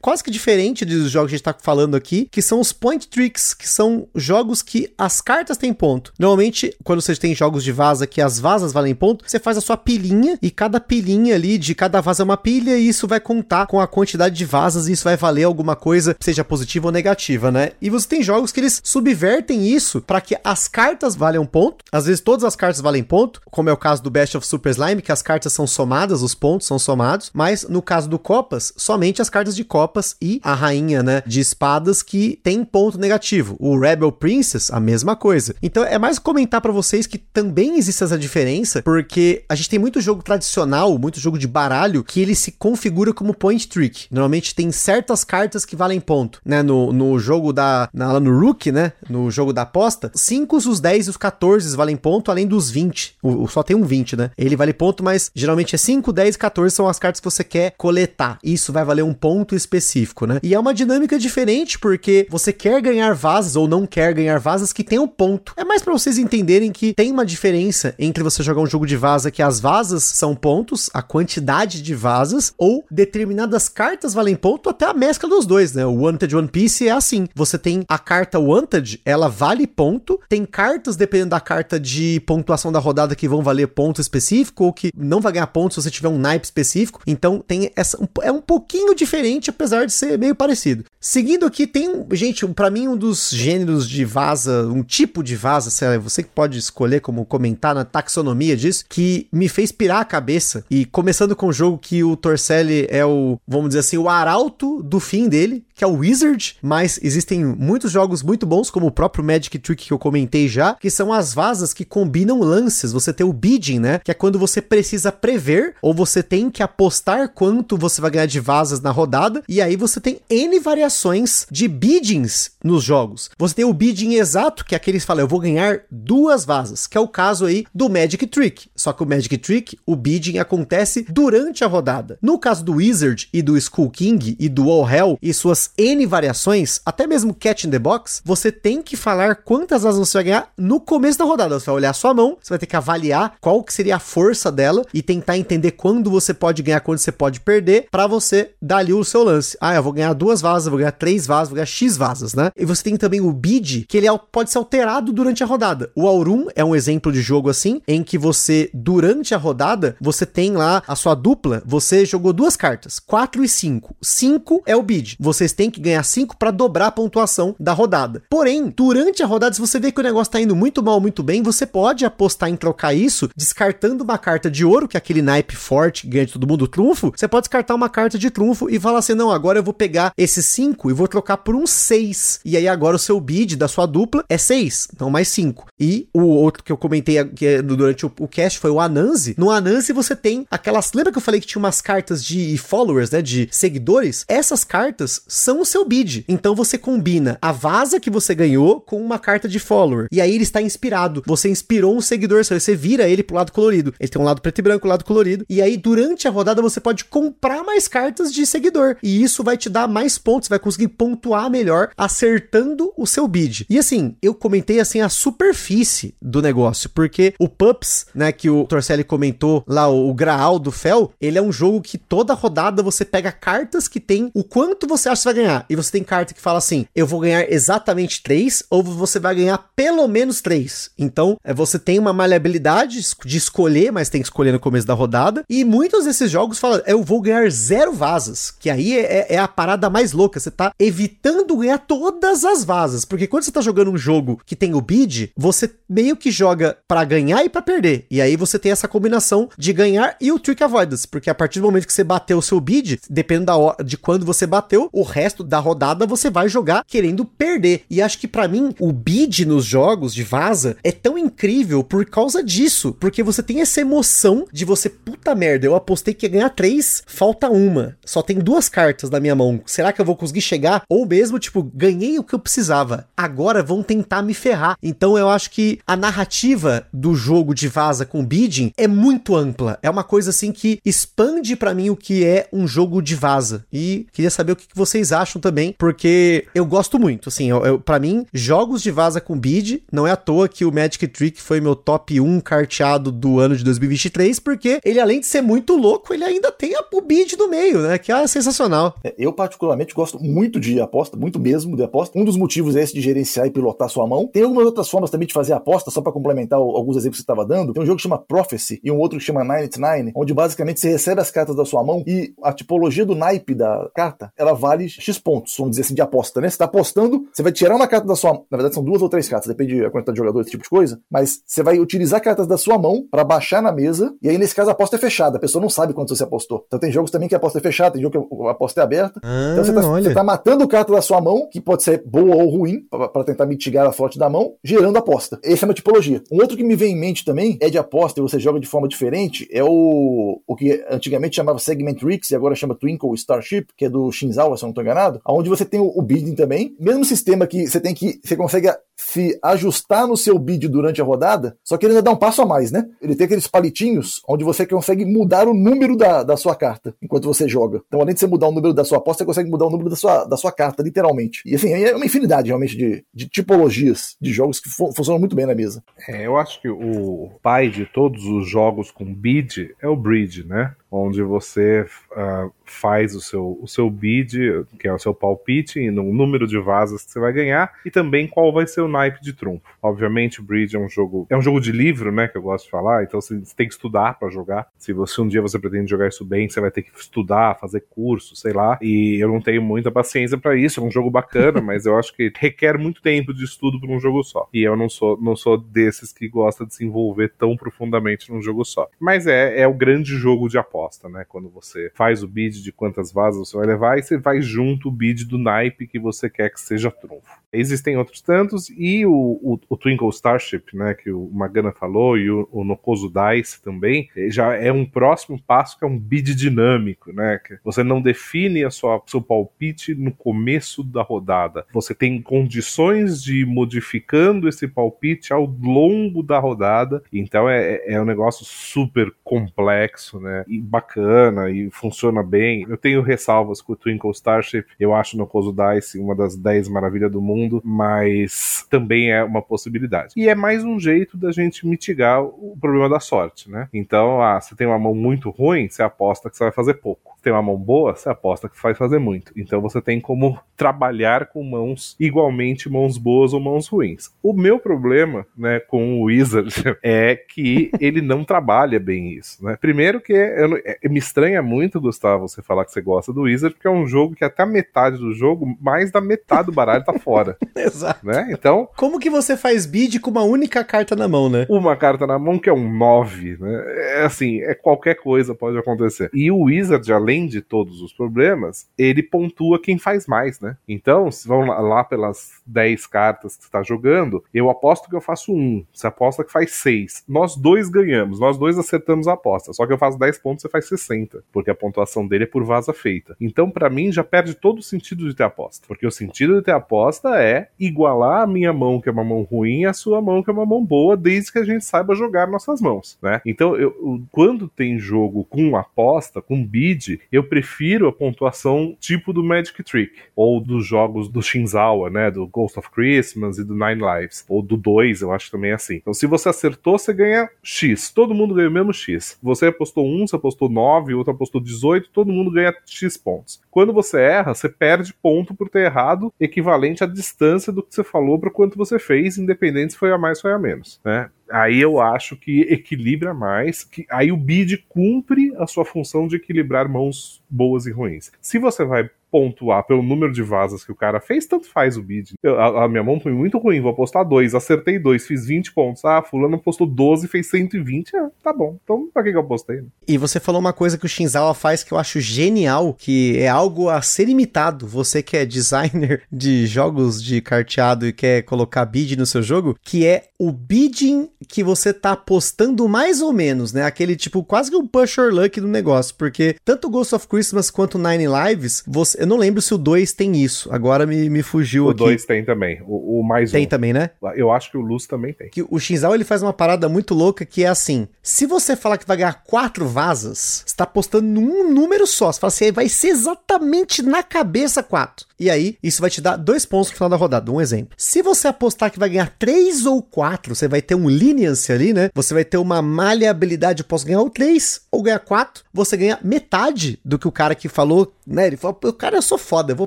quase que diferente dos jogos que a gente tá falando aqui, que são os point tricks, que são jogos que as cartas têm ponto. Normalmente, quando você tem jogos de vaza que as vazas valem ponto, você faz a sua pilhinha e cada pilhinha ali de cada vaza é uma pilha e isso vai contar com a quantidade de vazas e isso vai valer alguma coisa, seja positiva ou negativa, né? E você tem jogos que eles subvertem isso para que as cartas valham ponto. Às vezes todas as cartas valem ponto, como é o caso do Best of Super Slime, que as cartas são somadas, os pontos são somados mas no caso do Copas, somente as cartas de Copas e a rainha, né, de espadas que tem ponto negativo. O Rebel Princess, a mesma coisa. Então é mais comentar para vocês que também existe essa diferença, porque a gente tem muito jogo tradicional, muito jogo de baralho, que ele se configura como point trick. Normalmente tem certas cartas que valem ponto, né, no, no jogo da, na, lá no Rook, né, no jogo da aposta, 5, os 10 e os 14 valem ponto, além dos 20. O, o, só tem um 20, né? Ele vale ponto, mas geralmente é 5, 10 e 14 são as cartas que você quer coletar. Isso vai valer um ponto específico, né? E é uma dinâmica diferente porque você quer ganhar vasas ou não quer ganhar vasas que tem um ponto. É mais para vocês entenderem que tem uma diferença entre você jogar um jogo de vaza que as vasas são pontos, a quantidade de vasas, ou determinadas cartas valem ponto, até a mescla dos dois, né? O Wanted One Piece é assim. Você tem a carta Wanted, ela vale ponto. Tem cartas, dependendo da carta de pontuação da rodada, que vão valer ponto específico, ou que não vai ganhar ponto se você tiver um naipe específico. Então tem essa. é um pouquinho diferente, apesar de ser meio parecido. Seguindo aqui, tem, gente, para mim, um dos gêneros de vaza, um tipo de vaza, sei você que pode escolher como comentar na taxonomia disso, que me fez pirar a cabeça. E começando com o jogo que o Torcelli é o, vamos dizer assim, o arauto do fim dele, que é o Wizard, mas existem muitos jogos muito bons, como o próprio Magic Trick que eu comentei já, que são as vazas que combinam lances. Você tem o bidding, né? Que é quando você precisa prever ou você tem que apostar quanto você vai ganhar de vazas na rodada, e aí você tem N variações de biddings nos jogos. Você tem o bidding exato, que é aqueles que falam, eu vou ganhar duas vazas, que é o caso aí do Magic Trick. Só que o Magic Trick, o bidding acontece durante a rodada. No caso do Wizard e do Skull King e do All Hell e suas N variações, até mesmo Catch in the Box, você tem que falar quantas asas você vai ganhar no começo da rodada. Você vai olhar a sua mão, você vai ter que avaliar qual que seria a força dela e tentar entender quando você pode ganhar, quando você pode perder, para você dar ali o seu lance. Ah, eu vou ganhar duas vasas, vou ganhar três vasas, vou ganhar X vasas, né? E você tem também o bid, que ele pode ser alterado durante a rodada. O Aurum é um exemplo de jogo assim, em que você, durante a rodada, você tem lá a sua dupla, você jogou duas cartas, 4 e 5. 5 é o bid. Vocês têm que ganhar 5 para dobrar a pontuação da rodada. Porém, durante a rodada, se você vê que o negócio tá indo muito mal, muito bem, você pode apostar em trocar isso, descartando uma carta de ouro, que é aquele naipe forte que ganha de todo mundo trunfo. Você pode descartar uma carta de trunfo e falar assim: não, agora eu vou pegar esses 5 e vou trocar por um 6. E aí agora o seu bid da sua dupla é 6, então mais 5. E o outro que eu comentei aqui durante o, o cast foi o Anansi. No Anansi você tem aquelas. Lembra que eu falei que tinha umas cartas de followers, né? De seguidores? Essas cartas são o seu bid. Então você combina a vaza que você ganhou com uma carta de follower. E aí ele está inspirado. Você inspirou um seguidor, você vira ele pro lado colorido. Ele tem um lado preto e branco, um lado colorido. E aí durante a rodada você pode comprar mais cartas de seguidor. E isso vai te dar mais pontos, vai conseguir pontuar melhor, acertando o seu bid. E assim, eu comentei assim a superfície do negócio, porque o Pups, né, que o Torcelli comentou lá, o, Graal do Fel, ele é um jogo que toda rodada você pega cartas que tem o quanto você acha que vai ganhar. E você tem carta que fala assim: eu vou ganhar exatamente 3, ou você vai ganhar pelo menos 3. Então, é, você tem uma maleabilidade de escolher, mas tem que escolher no começo da rodada. E muitos desses jogos falam: eu vou ganhar zero vasas, que aí é, é, é a parada mais louca. Você tá evitando ganhar todas as vasas. Porque quando você tá jogando um jogo que tem o bid, você meio que joga para ganhar e para perder. E aí você tem essa combinação de ganhar e o trick avoidance, porque a partir do momento que você bateu o seu bid, dependendo da hora, de quando você bateu, o resto da rodada você vai jogar querendo perder. E acho que para mim o bid nos jogos de vaza é tão incrível por causa disso, porque você tem essa emoção de você, puta merda, eu apostei que ia ganhar três, falta uma. Só tem duas cartas na minha mão. Será que eu vou conseguir chegar? Ou mesmo, tipo, ganhei o que eu precisava. Agora vão tentar me ferrar. Então eu acho que a narrativa do jogo de vaza com bidding é muito ampla. É uma coisa assim que expande para mim o que é um jogo de vaza. E queria saber o que vocês acham também, porque eu gosto muito. Assim, eu, eu para mim, jogos de vaza com bid não é à toa que o Magic Trick foi meu top 1 carteado do ano de 2023, porque ele além de ser muito louco, ele ainda tem a, o bid no meio, né? Que é sensacional. É, eu particularmente gosto muito de aposta, muito mesmo de aposta. Um dos motivos é esse de gerenciar e pilotar sua mão. Tem algumas outras formas também de fazer aposta, só para complementar alguns exemplos que você estava dando. Tem um jogo que chama Prophecy e um outro que chama Nine Nine, onde basicamente você recebe as cartas da sua mão e a tipologia do naipe da carta, ela vale X pontos, vamos dizer assim, de aposta, né? Você tá apostando, você vai tirar uma carta da sua, na verdade são duas ou três cartas, depende da quantidade de jogador, esse tipo de coisa, mas você vai utilizar cartas da sua mão para baixar na mesa, e aí nesse caso a aposta é fechada, a pessoa não sabe quanto você apostou. Então tem jogos também que a aposta é fechada, tem jogo que a aposta é aberta. Ah, então você tá, você tá, matando carta da sua mão, que pode ser boa ou ruim, para tentar mitigar a sorte da mão, gerando aposta. Essa é uma tipologia. Um outro que me vem em mente também é de aposta e você joga de forma diferente, é o, o que antigamente chamava Segment Rix e agora chama Twinkle Starship, que é do Shinzawa, se eu não tô enganado, onde você tem o, o bidding também, mesmo sistema que você tem que, você consegue se ajustar no seu bid durante a rodada, só que ele ainda dá um passo a mais, né? Ele tem aqueles palitinhos onde você consegue mudar o número da, da sua carta enquanto você joga. Então, além de você mudar o número da sua aposta, você consegue mudar o número da sua, da sua carta, literalmente. E assim, é uma infinidade realmente de, de tipologias de jogos que fu funcionam muito bem na mesa. É, eu acho que o pai de todos os jogos com bid é o Bridge, né? Onde você uh, faz o seu, o seu bid, que é o seu palpite, no número de vasas que você vai ganhar, e também qual vai ser o naipe de trunfo. Obviamente, Bridge é um jogo é um jogo de livro, né, que eu gosto de falar, então você tem que estudar para jogar. Se você um dia você pretende jogar isso bem, você vai ter que estudar, fazer curso, sei lá. E eu não tenho muita paciência para isso. É um jogo bacana, mas eu acho que requer muito tempo de estudo para um jogo só. E eu não sou não sou desses que gosta de se envolver tão profundamente num jogo só. Mas é, é o grande jogo de aposta, né? Quando você faz o bid de quantas vasas você vai levar e você vai junto o bid do naipe que você quer que seja trunfo. Existem outros tantos, e o, o, o Twinkle Starship, né, que o Magana falou, e o, o Dice também, já é um próximo passo que é um bid dinâmico, né? Que você não define a sua seu palpite no começo da rodada. Você tem condições de ir modificando esse palpite ao longo da rodada. Então é, é um negócio super complexo, né? E bacana e funciona bem. Eu tenho ressalvas com o Twinkle Starship. Eu acho no Coso Dice uma das 10 maravilhas do mundo, mas também é uma possibilidade. E é mais um jeito da gente mitigar o problema da sorte, né? Então, ah, você tem uma mão muito ruim, você aposta que você vai fazer pouco. Você tem uma mão boa, você aposta que vai fazer muito. Então você tem como trabalhar com mãos igualmente mãos boas ou mãos ruins. O meu problema, né, com o Wizard é que ele não trabalha bem isso, né? Primeiro que eu, é, me estranha muito, Gustavo, você falar que você gosta do Wizard, porque é um jogo que até a metade do jogo, mais da metade do baralho tá fora. Exato. Né? Então, como que você faz bid com uma única carta na mão, né? Uma carta na mão que é um 9, né? É assim, é qualquer coisa pode acontecer. E o Wizard, além de todos os problemas, ele pontua quem faz mais, né? Então, se vão lá pelas 10 cartas que você tá jogando, eu aposto que eu faço um, você aposta que faz 6. Nós dois ganhamos, nós dois acertamos a aposta. Só que eu faço 10 pontos, você faz 60, porque a pontuação dele é por vaza feita. Então, para mim, já perde todo o sentido de ter aposta. Porque o sentido de ter aposta é igualar a minha mão, que é uma mão ruim, a sua mão, que é uma mão boa, desde que a gente saiba jogar nossas mãos, né? Então, eu, quando tem jogo com aposta, com bid, eu prefiro a pontuação tipo do Magic Trick, ou dos jogos do Shinzawa, né? Do Ghost of Christmas e do Nine Lives, ou do 2, eu acho também assim. Então, se você acertou, você ganha X. Todo mundo ganha o mesmo X. Você apostou 1, você apostou 9, outro apostou 18, todo mundo ganha X pontos. Quando você erra, você perde ponto por ter errado, equivalente à distância do que você falou para quanto você fez, independente se foi a mais ou a menos, né? Aí eu acho que equilibra mais, que aí o bid cumpre a sua função de equilibrar mãos boas e ruins. Se você vai pontuar pelo número de vazas que o cara fez, tanto faz o bid. A, a, minha mão foi muito ruim, vou apostar dois, acertei dois, fiz 20 pontos. Ah, fulano apostou 12, fez 120, é, tá bom. Então, pra que, que eu apostei? Né? E você falou uma coisa que o Shinzawa faz que eu acho genial, que é algo a ser imitado. Você que é designer de jogos de carteado e quer colocar bid no seu jogo, que é o bidding que você tá apostando mais ou menos, né? Aquele tipo, quase que um push or luck do negócio, porque tanto Ghost of Christmas quanto Nine Lives, você eu não lembro se o 2 tem isso. Agora me, me fugiu o aqui. O 2 tem também. O, o mais Tem um. também, né? Eu acho que o Luz também tem. Que o Shinzal ele faz uma parada muito louca que é assim: se você falar que vai ganhar quatro vasas, você tá apostando num número só. Você fala assim, vai ser exatamente na cabeça quatro. E aí, isso vai te dar dois pontos no final da rodada. Um exemplo. Se você apostar que vai ganhar três ou quatro, você vai ter um leniency ali, né? Você vai ter uma maleabilidade. Eu posso ganhar o três ou ganhar quatro. Você ganha metade do que o cara que falou, né? Ele falou, cara, eu sou foda, eu vou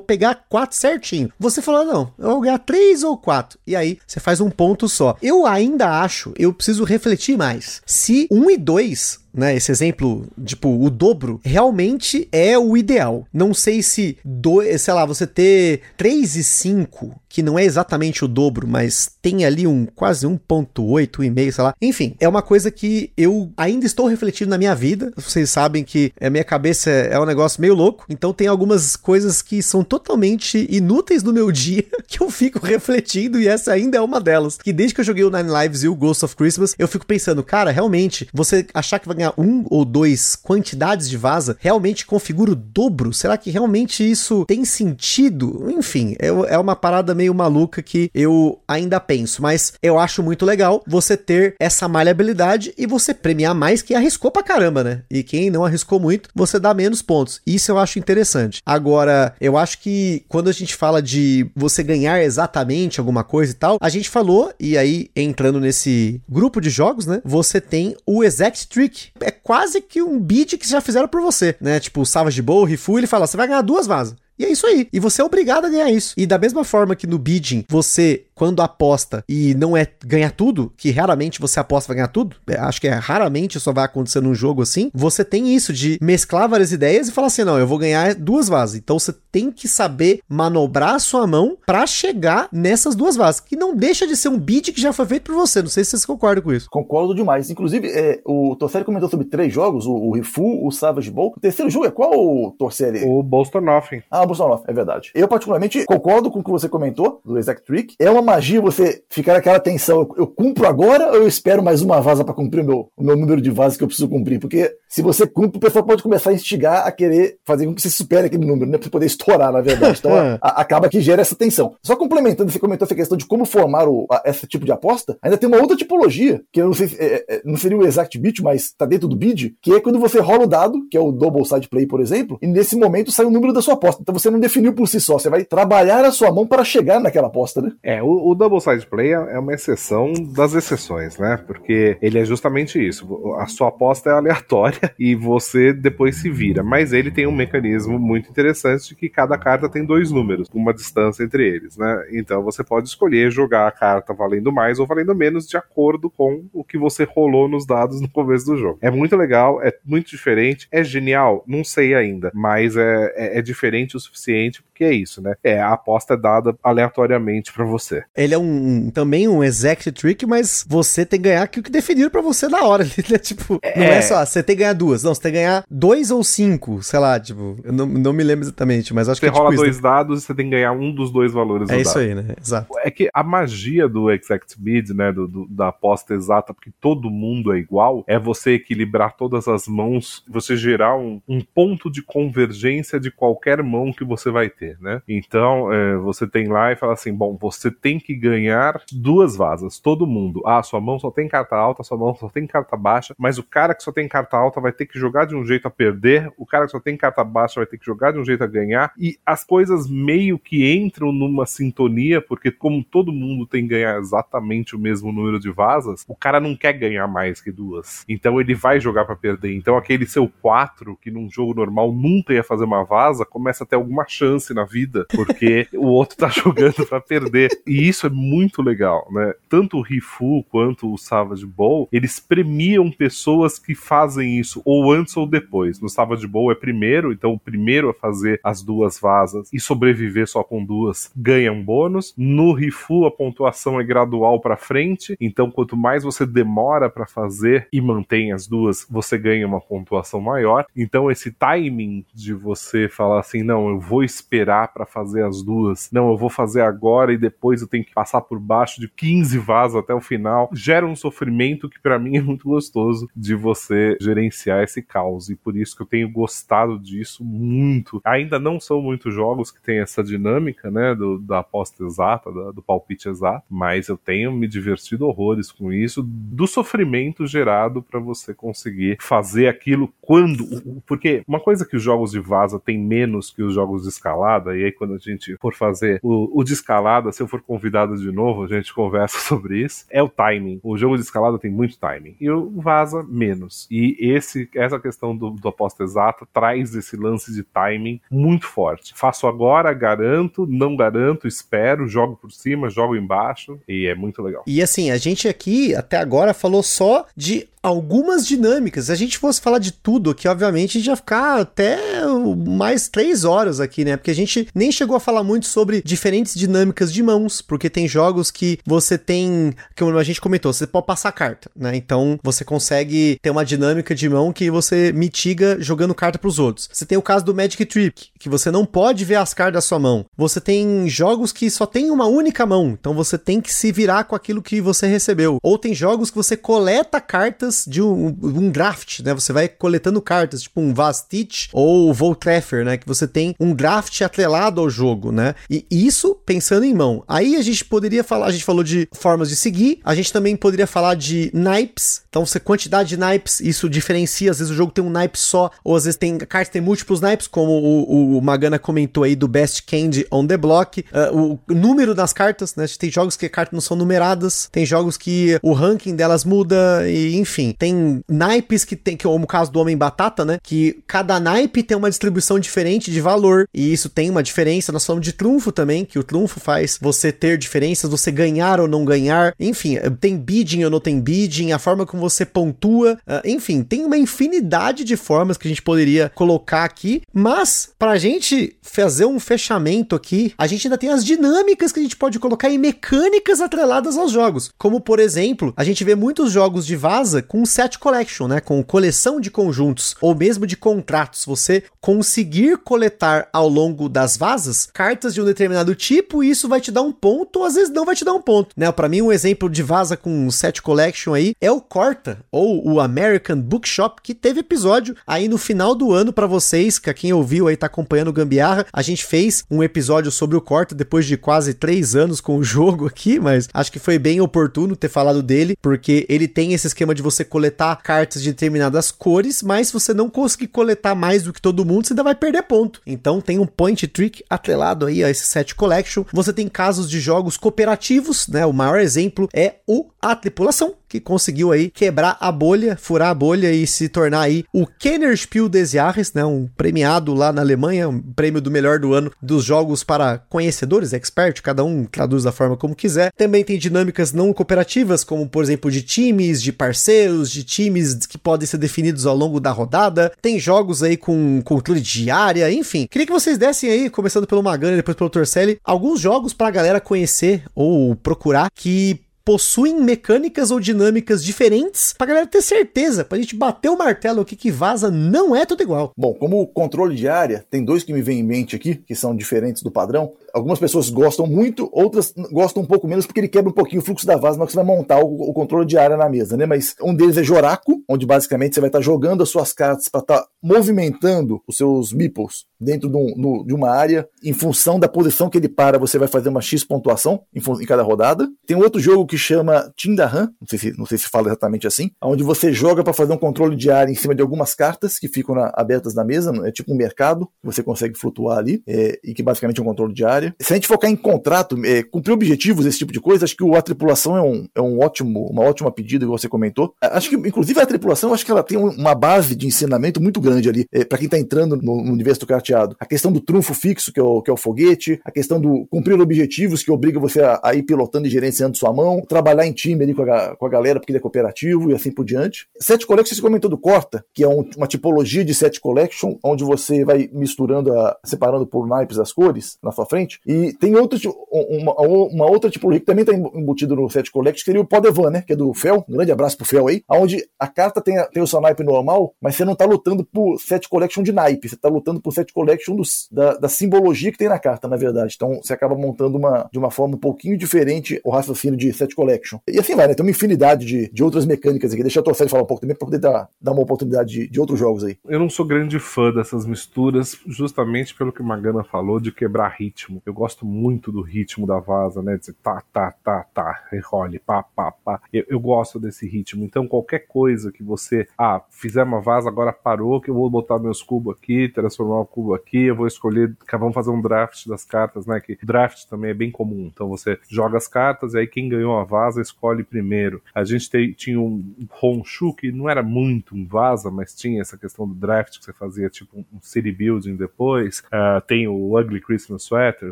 pegar quatro certinho. Você falou, não, eu vou ganhar três ou quatro. E aí, você faz um ponto só. Eu ainda acho, eu preciso refletir mais. Se um e dois né, esse exemplo, tipo, o dobro, realmente é o ideal. Não sei se, do, sei lá, você ter 3 e 5, que não é exatamente o dobro, mas tem ali um quase 1.8, 1,5, sei lá. Enfim, é uma coisa que eu ainda estou refletindo na minha vida. Vocês sabem que a minha cabeça é um negócio meio louco, então tem algumas coisas que são totalmente inúteis no meu dia que eu fico refletindo e essa ainda é uma delas. Que desde que eu joguei o Nine Lives e o Ghost of Christmas, eu fico pensando, cara, realmente, você achar que vai um ou dois quantidades de vaza, realmente configura o dobro? Será que realmente isso tem sentido? Enfim, é, é uma parada meio maluca que eu ainda penso, mas eu acho muito legal você ter essa maleabilidade e você premiar mais quem arriscou pra caramba, né? E quem não arriscou muito, você dá menos pontos. Isso eu acho interessante. Agora, eu acho que quando a gente fala de você ganhar exatamente alguma coisa e tal, a gente falou, e aí entrando nesse grupo de jogos, né? Você tem o Exact Trick. É quase que um bid que já fizeram por você, né? Tipo, o Savage Bow, o Rifu, ele fala: você vai ganhar duas vasas. E é isso aí. E você é obrigado a ganhar isso. E da mesma forma que no bidding, você quando aposta e não é ganhar tudo, que raramente você aposta vai ganhar tudo, é, acho que é raramente só vai acontecer num jogo assim, você tem isso de mesclar várias ideias e falar assim, não, eu vou ganhar duas vases. Então você tem que saber manobrar a sua mão para chegar nessas duas vases, que não deixa de ser um bid que já foi feito por você. Não sei se vocês concordam com isso. Concordo demais. Inclusive, é, o Torcelli comentou sobre três jogos, o, o Rifu, o Savage Bowl. O terceiro jogo é qual, Torcelli? O Boston Nothing. Ah, o Boston Nothing, é verdade. Eu, particularmente, concordo com o que você comentou do Exact Trick. É uma magia você ficar naquela tensão. Eu, eu cumpro agora ou eu espero mais uma vaza para cumprir o meu, o meu número de vazas que eu preciso cumprir? Porque se você cumpre, o pessoal pode começar a instigar a querer fazer com que você supere aquele número, né? Pra você poder estourar, na verdade. Então, a, a, acaba que gera essa tensão. Só complementando, você comentou essa questão de como formar o, a, esse tipo de aposta, ainda tem uma outra tipologia, que eu não sei se é, é, não seria o exact bid, mas tá dentro do bid, que é quando você rola o dado, que é o double side play, por exemplo, e nesse momento sai o número da sua aposta. Então você não definiu por si só, você vai trabalhar a sua mão para chegar naquela aposta, né? É, o, o double side play é uma exceção das exceções, né? Porque ele é justamente isso. A sua aposta é aleatória e você depois se vira. Mas ele tem um mecanismo muito interessante de que cada carta tem dois números, uma distância entre eles, né? Então você pode escolher jogar a carta valendo mais ou valendo menos de acordo com o que você rolou nos dados no começo do jogo. É muito legal, é muito diferente, é genial, não sei ainda, mas é, é, é diferente o suficiente porque é isso, né? É, a aposta é dada aleatoriamente para você. Ele é um também um exact trick, mas você tem que ganhar aquilo que definiram para você na hora. Ele é tipo, é... não é só, você tem que ganhar duas, não, você tem que ganhar dois ou cinco, sei lá, tipo, eu não, não me lembro exatamente, mas acho você que é rola tipo dois isso, né? dados e você tem que ganhar um dos dois valores É do isso dado. aí, né? Exato. É que a magia do exact bid, né, do, do, da aposta exata, porque todo mundo é igual, é você equilibrar todas as mãos, você gerar um, um ponto de convergência de qualquer mão que você vai ter, né? Então, é, você tem lá e fala assim, bom, você tem que ganhar duas vasas, todo mundo. Ah, sua mão só tem carta alta, sua mão só tem carta baixa, mas o cara que só tem carta alta vai ter que jogar de um jeito a perder, o cara que só tem carta baixa vai ter que jogar de um jeito a ganhar, e as coisas meio que entram numa sintonia, porque como todo mundo tem que ganhar exatamente o mesmo número de vasas, o cara não quer ganhar mais que duas. Então ele vai jogar para perder. Então aquele seu 4, que num jogo normal nunca ia fazer uma vaza, começa a ter alguma chance na vida, porque o outro tá jogando para perder. E isso é muito legal, né? Tanto o Rifu quanto o Savage Bowl, eles premiam pessoas que fazem isso ou antes ou depois. No Savage Bowl é primeiro, então o primeiro a fazer as duas vasas e sobreviver só com duas ganha um bônus. No Rifu a pontuação é gradual para frente, então quanto mais você demora para fazer e mantém as duas, você ganha uma pontuação maior. Então esse timing de você falar assim, não, eu vou esperar para fazer as duas, não, eu vou fazer agora e depois eu tenho que passar por baixo de 15 vasas até o final, gera um sofrimento que para mim é muito gostoso de você gerenciar esse caos. E por isso que eu tenho gostado disso muito. Ainda não são muitos jogos que tem essa dinâmica, né, do, da aposta exata, da, do palpite exato, mas eu tenho me divertido horrores com isso, do sofrimento gerado para você conseguir fazer aquilo quando, porque uma coisa que os jogos de vaza tem menos que os jogos de escalada, e aí quando a gente for fazer o, o de escalada, se eu for convidado de novo, a gente conversa sobre isso, é o timing. O jogo de escalada tem muito timing, e o vaza menos. E esse, essa questão do, do aposta exata traz esse lance de timing muito forte. Faço agora, garanto, não garanto, espero, jogo por cima, jogo embaixo, e é muito legal. E assim, a gente aqui até agora falou só de algumas dinâmicas. Se a gente fosse falar de tudo aqui, obviamente, a gente ia ficar até mais três horas aqui, né? Porque a gente nem chegou a falar muito sobre diferentes dinâmicas de mãos, porque tem jogos que você tem, como a gente comentou, você pode passar carta, né? Então você consegue ter uma dinâmica de mão que você mitiga jogando carta para os outros. Você tem o caso do Magic Trick, que você não pode ver as cartas da sua mão. Você tem jogos que só tem uma única mão, então você tem que se virar com aquilo que você recebeu. Ou tem jogos que você coleta cartas de um, um, draft, né? Você vai coletando cartas, tipo um Vastich ou Voltreffer, né? Que você tem um draft atrelado ao jogo, né? E isso pensando em mão. Aí a gente poderia falar, a gente falou de formas de seguir, a gente também poderia falar de naipes. Então, você quantidade de naipes, isso diferencia. Às vezes o jogo tem um naipe só, ou às vezes tem cartas tem múltiplos naipes, como o, o Magana comentou aí do Best Candy on the Block. Uh, o número das cartas, né? Tem jogos que as cartas não são numeradas, tem jogos que o ranking delas muda, e enfim. Tem naipes que tem, que é o caso do Homem Batata, né? Que cada naipe tem uma distribuição diferente de valor, e isso tem uma diferença. Nós falamos de trunfo também, que o trunfo faz você ter diferenças, você ganhar ou não ganhar. Enfim, tem bidding ou não tem bidding, a forma como você pontua. Uh, enfim, tem uma infinidade de formas que a gente poderia colocar aqui, mas pra gente fazer um fechamento aqui, a gente ainda tem as dinâmicas que a gente pode colocar e mecânicas atreladas aos jogos. Como, por exemplo, a gente vê muitos jogos de vaza com set collection, né? Com coleção de conjuntos ou mesmo de contratos. Você conseguir coletar ao longo das vazas cartas de um determinado tipo e isso vai te dar um ponto ou às vezes não vai te dar um ponto, né? Para mim um exemplo de vaza com set collection aí é o Corta ou o American Bookshop que teve episódio aí no final do ano para vocês, que quem ouviu aí tá acompanhando o Gambiarra, a gente fez um episódio sobre o Corta depois de quase três anos com o jogo aqui, mas acho que foi bem oportuno ter falado dele, porque ele tem esse esquema de você coletar cartas de determinadas cores, mas se você não conseguir coletar mais do que todo mundo, você ainda vai perder ponto. Então tem um point trick atrelado aí a esse set collection. Você tem casos de jogos cooperativos, né? O maior exemplo é o A Tripulação, que conseguiu aí quebrar a bolha, furar a bolha e se tornar aí o Kennerspiel des Jahres, né, um premiado lá na Alemanha, um prêmio do melhor do ano dos jogos para conhecedores, expert, cada um traduz da forma como quiser. Também tem dinâmicas não cooperativas, como por exemplo de times, de parceiros, de times que podem ser definidos ao longo da rodada. Tem jogos aí com controle diária, enfim. Queria que vocês dessem aí, começando pelo Magana e depois pelo Torcelli, alguns jogos para a galera conhecer ou procurar que possuem mecânicas ou dinâmicas diferentes pra galera ter certeza, pra gente bater o martelo aqui que vaza não é tudo igual. Bom, como controle de área, tem dois que me vêm em mente aqui, que são diferentes do padrão. Algumas pessoas gostam muito, outras gostam um pouco menos, porque ele quebra um pouquinho o fluxo da vaza na hora que você vai montar o, o, controle de área na mesa, né? Mas um deles é Joraco, onde basicamente você vai estar jogando as suas cartas para estar tá movimentando os seus meeples dentro de, um, no, de, uma área, em função da posição que ele para, você vai fazer uma X pontuação em, em cada rodada. Tem outro jogo que chama Tindahan, não sei se, não sei se fala exatamente assim, onde você joga para fazer um controle de área em cima de algumas cartas que ficam na, abertas na mesa, é tipo um mercado, você consegue flutuar ali, é, e que basicamente é um controle de área. Se a gente focar em contrato, é, cumprir objetivos, esse tipo de coisa, acho que o, a tripulação é, um, é um ótimo, uma ótima pedida que você comentou. Acho que, inclusive, a tripulação, acho que ela tem uma base de ensinamento muito grande ali, é, para quem está entrando no, no universo do carteado. A questão do trunfo fixo, que é, o, que é o foguete, a questão do cumprir objetivos, que obriga você a, a ir pilotando e gerenciando sua mão, trabalhar em time ali com a, com a galera, porque ele é cooperativo e assim por diante. Set Collection, você comentou do Corta, que é um, uma tipologia de Set Collection, onde você vai misturando, a, separando por naipes as cores na sua frente. E tem outro, uma, uma outra tipologia que também está embutido no Set Collection, que seria o Podevan, né? Que é do Fel. Um grande abraço pro Fel aí. Onde a carta tem, tem o seu naipe normal, mas você não está lutando por Set Collection de naipe, você está lutando por Set Collection dos, da, da simbologia que tem na carta, na verdade. Então você acaba montando uma, de uma forma um pouquinho diferente o raciocínio de Set Collection. E assim vai, né? Tem uma infinidade de, de outras mecânicas aqui. Deixa eu torcer de falar um pouco também para poder dar, dar uma oportunidade de, de outros jogos aí. Eu não sou grande fã dessas misturas, justamente pelo que Magana falou de quebrar ritmo. Eu gosto muito do ritmo da vaza, né? De tá, tá, tá, tá, role, pá, pá, pá. Eu, eu, gosto desse ritmo. Então, qualquer coisa que você, ah, fizer uma vaza, agora parou, que eu vou botar meus cubos aqui, transformar o cubo aqui, eu vou escolher, vamos fazer um draft das cartas, né? Que draft também é bem comum. Então, você joga as cartas e aí quem ganhou a vaza escolhe primeiro. A gente te, tinha um Honshu que não era muito um vaza, mas tinha essa questão do draft que você fazia tipo um city building depois. Uh, tem o Ugly Christmas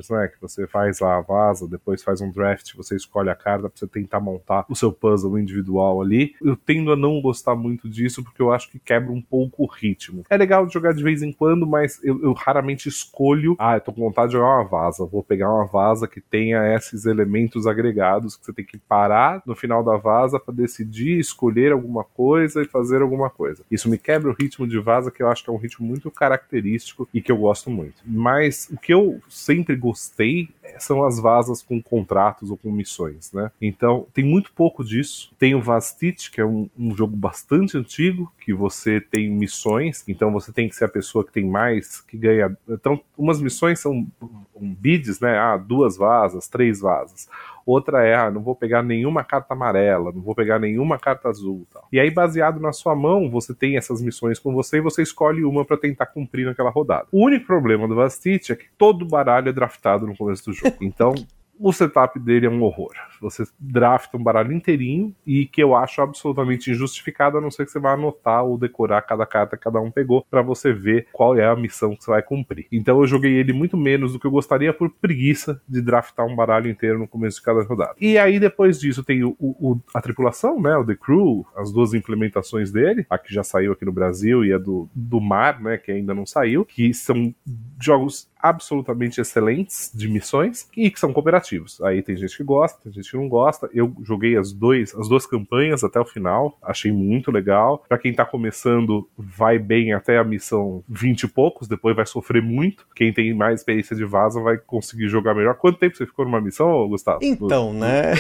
Sweaters, né? Que você faz lá a vaza, depois faz um draft, você escolhe a carta pra você tentar montar o seu puzzle individual ali. Eu tendo a não gostar muito disso porque eu acho que quebra um pouco o ritmo. É legal de jogar de vez em quando, mas eu, eu raramente escolho. Ah, eu tô com vontade de jogar uma vaza. Vou pegar uma vaza que tenha esses elementos agregados que você tem que parar no final da vaza para decidir, escolher alguma coisa e fazer alguma coisa. Isso me quebra o ritmo de vaza, que eu acho que é um ritmo muito característico e que eu gosto muito. Mas o que eu sempre gostei são as vazas com contratos ou com missões, né? Então, tem muito pouco disso. Tem o Vastit, que é um, um, jogo bastante antigo, que você tem missões, então você tem que ser a pessoa que tem mais, que ganha. Então, umas missões são um bids, né? Ah, duas vazas, três vazas. Outra é, ah, não vou pegar nenhuma carta amarela, não vou pegar nenhuma carta azul. Tal. E aí, baseado na sua mão, você tem essas missões com você e você escolhe uma para tentar cumprir naquela rodada. O único problema do Vastit é que todo baralho é draftado no começo do jogo. Então, o setup dele é um horror. Você drafta um baralho inteirinho e que eu acho absolutamente injustificado, a não ser que você vá anotar ou decorar cada carta que cada um pegou para você ver qual é a missão que você vai cumprir. Então eu joguei ele muito menos do que eu gostaria por preguiça de draftar um baralho inteiro no começo de cada rodada. E aí depois disso tem o, o, a tripulação, né, o The Crew, as duas implementações dele, a que já saiu aqui no Brasil e a do, do mar, né, que ainda não saiu, que são jogos absolutamente excelentes de missões e que são cooperativos. Aí tem gente que gosta, tem gente que não gosta. Eu joguei as, dois, as duas campanhas até o final, achei muito legal. Para quem tá começando, vai bem até a missão 20 e poucos, depois vai sofrer muito. Quem tem mais experiência de vaza vai conseguir jogar melhor. Quanto tempo você ficou numa missão, Gustavo? Então, né?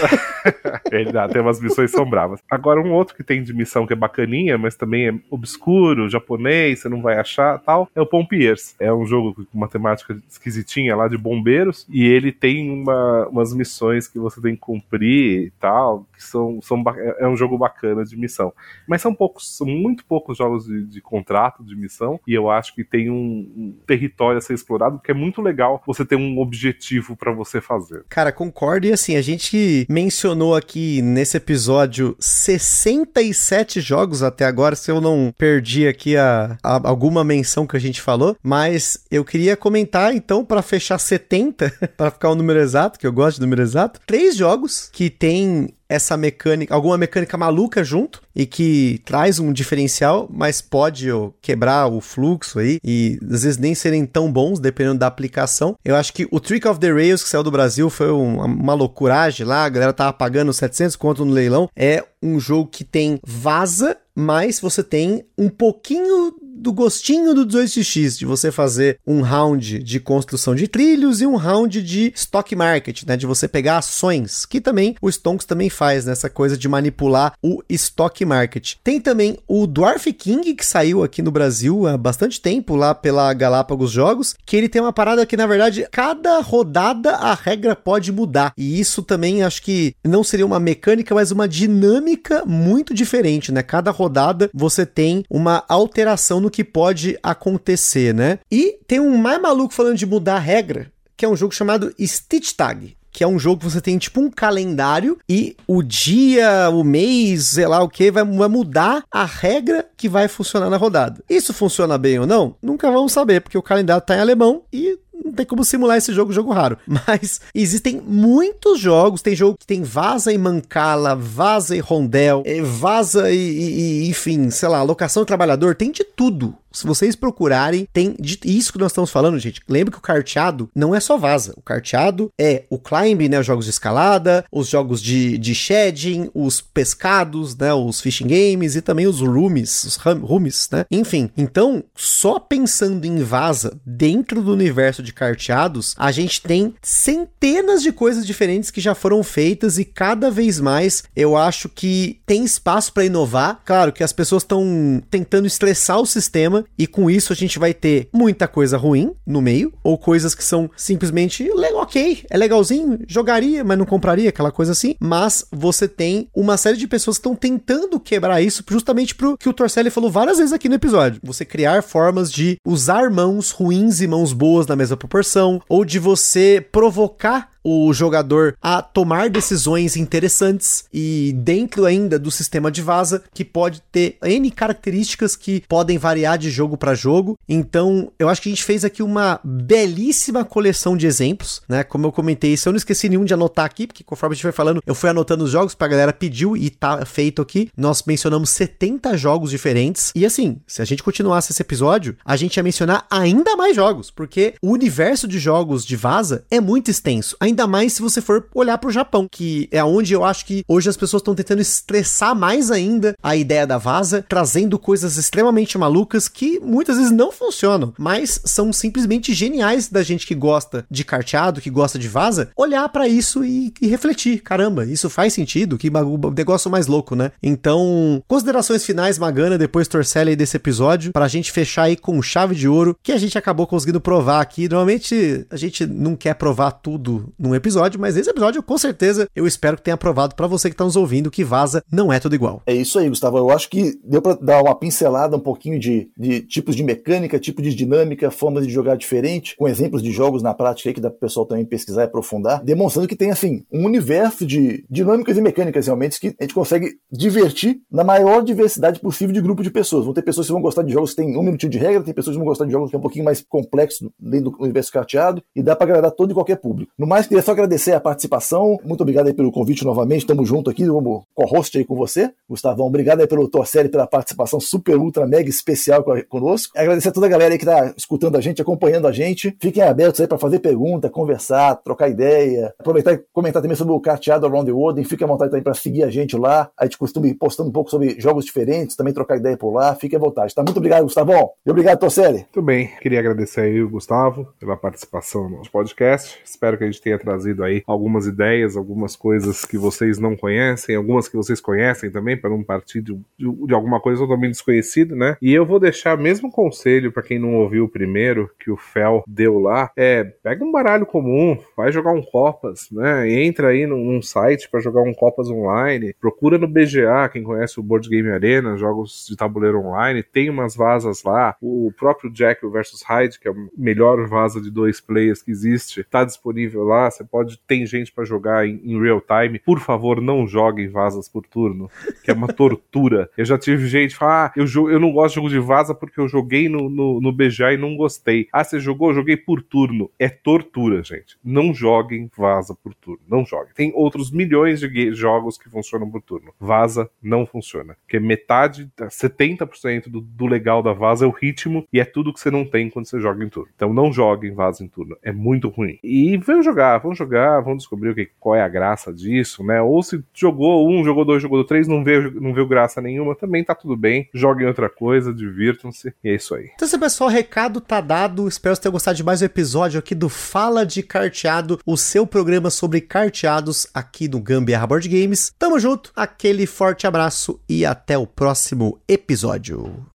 Ele dá, tem umas missões são bravas. Agora, um outro que tem de missão que é bacaninha, mas também é obscuro, japonês, você não vai achar tal, é o Pompiers. É um jogo com uma temática esquisitinha lá de bombeiros, e ele tem uma, umas missões que você tem que cumprir e tal, que são, são é um jogo bacana de missão. Mas são poucos, são muito poucos jogos de, de contrato, de missão, e eu acho que tem um, um, território a ser explorado, que é muito legal você ter um objetivo para você fazer. Cara, concordo, e assim, a gente mencionou aqui nesse episódio 67 jogos até agora, se eu não perdi aqui a, a alguma menção que a gente falou, mas eu queria comentar então, para fechar 70, para ficar o número exato, que eu gosto de número exato, três jogos que tem essa mecânica, alguma mecânica maluca junto e que traz um diferencial, mas pode quebrar o fluxo aí e às vezes nem serem tão bons dependendo da aplicação. Eu acho que o Trick of the Rails que saiu do Brasil foi uma, uma loucuragem lá, a galera tava pagando 700 conto no leilão. É um jogo que tem vaza, mas você tem um pouquinho do gostinho do 18x, de você fazer um round de construção de trilhos e um round de stock market, né, de você pegar ações, que também o Stonks também faz nessa coisa de manipular o stock market. Tem também o Dwarf King que saiu aqui no Brasil há bastante tempo lá pela Galápagos Jogos, que ele tem uma parada que na verdade cada rodada a regra pode mudar. E isso também acho que não seria uma mecânica, mas uma dinâmica muito diferente, né? Cada rodada você tem uma alteração no que pode acontecer, né? E tem um mais maluco falando de mudar a regra, que é um jogo chamado Stitch Tag que é um jogo que você tem tipo um calendário e o dia, o mês, sei lá o que, vai, vai mudar a regra que vai funcionar na rodada. Isso funciona bem ou não? Nunca vamos saber, porque o calendário tá em alemão e não tem como simular esse jogo, jogo raro. Mas existem muitos jogos, tem jogo que tem Vaza e Mancala, Vaza e Rondel, eh, Vaza e, e, enfim, sei lá, locação de trabalhador, tem de tudo. Se vocês procurarem, tem isso que nós estamos falando, gente. Lembra que o carteado não é só vaza. O carteado é o climb, né? Os jogos de escalada, os jogos de, de shedding, os pescados, né? Os fishing games e também os rooms, os rooms, né? Enfim, então, só pensando em vaza dentro do universo de carteados, a gente tem centenas de coisas diferentes que já foram feitas e cada vez mais eu acho que tem espaço para inovar. Claro que as pessoas estão tentando estressar o sistema e com isso a gente vai ter muita coisa ruim no meio, ou coisas que são simplesmente ok, é legalzinho, jogaria, mas não compraria, aquela coisa assim. Mas você tem uma série de pessoas que estão tentando quebrar isso justamente pro que o Torcelli falou várias vezes aqui no episódio. Você criar formas de usar mãos ruins e mãos boas na mesma proporção, ou de você provocar o jogador a tomar decisões interessantes e dentro ainda do sistema de vaza que pode ter N características que podem variar de jogo para jogo. Então, eu acho que a gente fez aqui uma belíssima coleção de exemplos, né? Como eu comentei, se eu não esqueci nenhum de anotar aqui, porque conforme a gente foi falando, eu fui anotando os jogos pra galera pediu e tá feito aqui. Nós mencionamos 70 jogos diferentes. E assim, se a gente continuasse esse episódio, a gente ia mencionar ainda mais jogos, porque o universo de jogos de vaza é muito extenso. Ainda mais se você for olhar para o Japão, que é onde eu acho que hoje as pessoas estão tentando estressar mais ainda a ideia da vaza, trazendo coisas extremamente malucas que muitas vezes não funcionam, mas são simplesmente geniais da gente que gosta de carteado, que gosta de vaza, olhar para isso e, e, refletir. Caramba, isso faz sentido? Que negócio mais louco, né? Então, considerações finais, Magana, depois Torcelli aí desse episódio, pra gente fechar aí com chave de ouro, que a gente acabou conseguindo provar aqui. Normalmente a gente não quer provar tudo num episódio, mas esse episódio, com certeza, eu espero que tenha aprovado para você que tá nos ouvindo que vaza não é tudo igual. É isso aí, Gustavo. Eu acho que deu para dar uma pincelada um pouquinho de, de tipos de mecânica, tipo de dinâmica, formas de jogar diferente, com exemplos de jogos na prática aí que dá pro pessoal também pesquisar e aprofundar, demonstrando que tem, assim, um universo de dinâmicas e mecânicas realmente que a gente consegue divertir na maior diversidade possível de grupo de pessoas. Vão ter pessoas que vão gostar de jogos que tem um minutinho de regra, tem pessoas que vão gostar de jogos que é um pouquinho mais complexo dentro do universo carteado e dá para agradar todo e qualquer público. No mais, queria só agradecer a participação. Muito obrigado aí pelo convite novamente. Tamo junto aqui, como co-host aí com você. Gustavão, obrigado aí pelo Torcelli pela participação super, ultra, mega especial conosco. Agradecer a toda a galera aí que tá escutando a gente, acompanhando a gente. Fiquem abertos aí para fazer pergunta, conversar, trocar ideia. Aproveitar e comentar também sobre o carteado Around the World. Fique à vontade também para seguir a gente lá. A gente costuma ir postando um pouco sobre jogos diferentes, também trocar ideia por lá. Fique à vontade. Tá? Muito obrigado, Gustavão. E obrigado, Torcelli. Muito bem. Queria agradecer aí o Gustavo pela participação no podcast. Espero que a gente tenha trazido aí algumas ideias, algumas coisas que vocês não conhecem, algumas que vocês conhecem também, para não partir de, de, de, alguma coisa totalmente desconhecida, né? E eu vou deixar mesmo conselho para quem não ouviu o primeiro que o Fel deu lá, é pega um baralho comum, vai jogar um Copas, né? Entra aí num, site para jogar um Copas online, procura no BGA, quem conhece o Board Game Arena, jogos de tabuleiro online, tem umas vasas lá, o próprio Jack versus Hyde, que é o melhor vaza de dois players que existe, tá disponível lá, você pode, tem gente para jogar em, em real time. Por favor, não joguem vazas por turno, que é uma tortura. Eu já tive gente falar, ah, eu, eu não gosto de jogo de vaza porque eu joguei no, no, no BGA e não gostei. Ah, você jogou? Eu joguei por turno. É tortura, gente. Não joguem vaza por turno. Não joguem. Tem outros milhões de jogos que funcionam por turno. Vaza não funciona. Porque metade, 70% do, do legal da vaza é o ritmo e é tudo que você não tem quando você joga em turno. Então não joguem vaza em turno. É muito ruim. E vão jogar, vão jogar, vão descobrir o que, qual é a graça disso, né? Ou se jogou um, jogou dois, jogou três, não viu, não viu graça nenhuma, também tá tudo bem. Joguem outra coisa, divirtam-se. E é isso aí. Então, pessoal, recado tá dado. Espero que tenham gostado de mais um episódio aqui do Fala de Carteado, o seu programa sobre carteados aqui no Gambiarra Board Games. Tamo junto, aquele forte abraço e até o próximo episódio.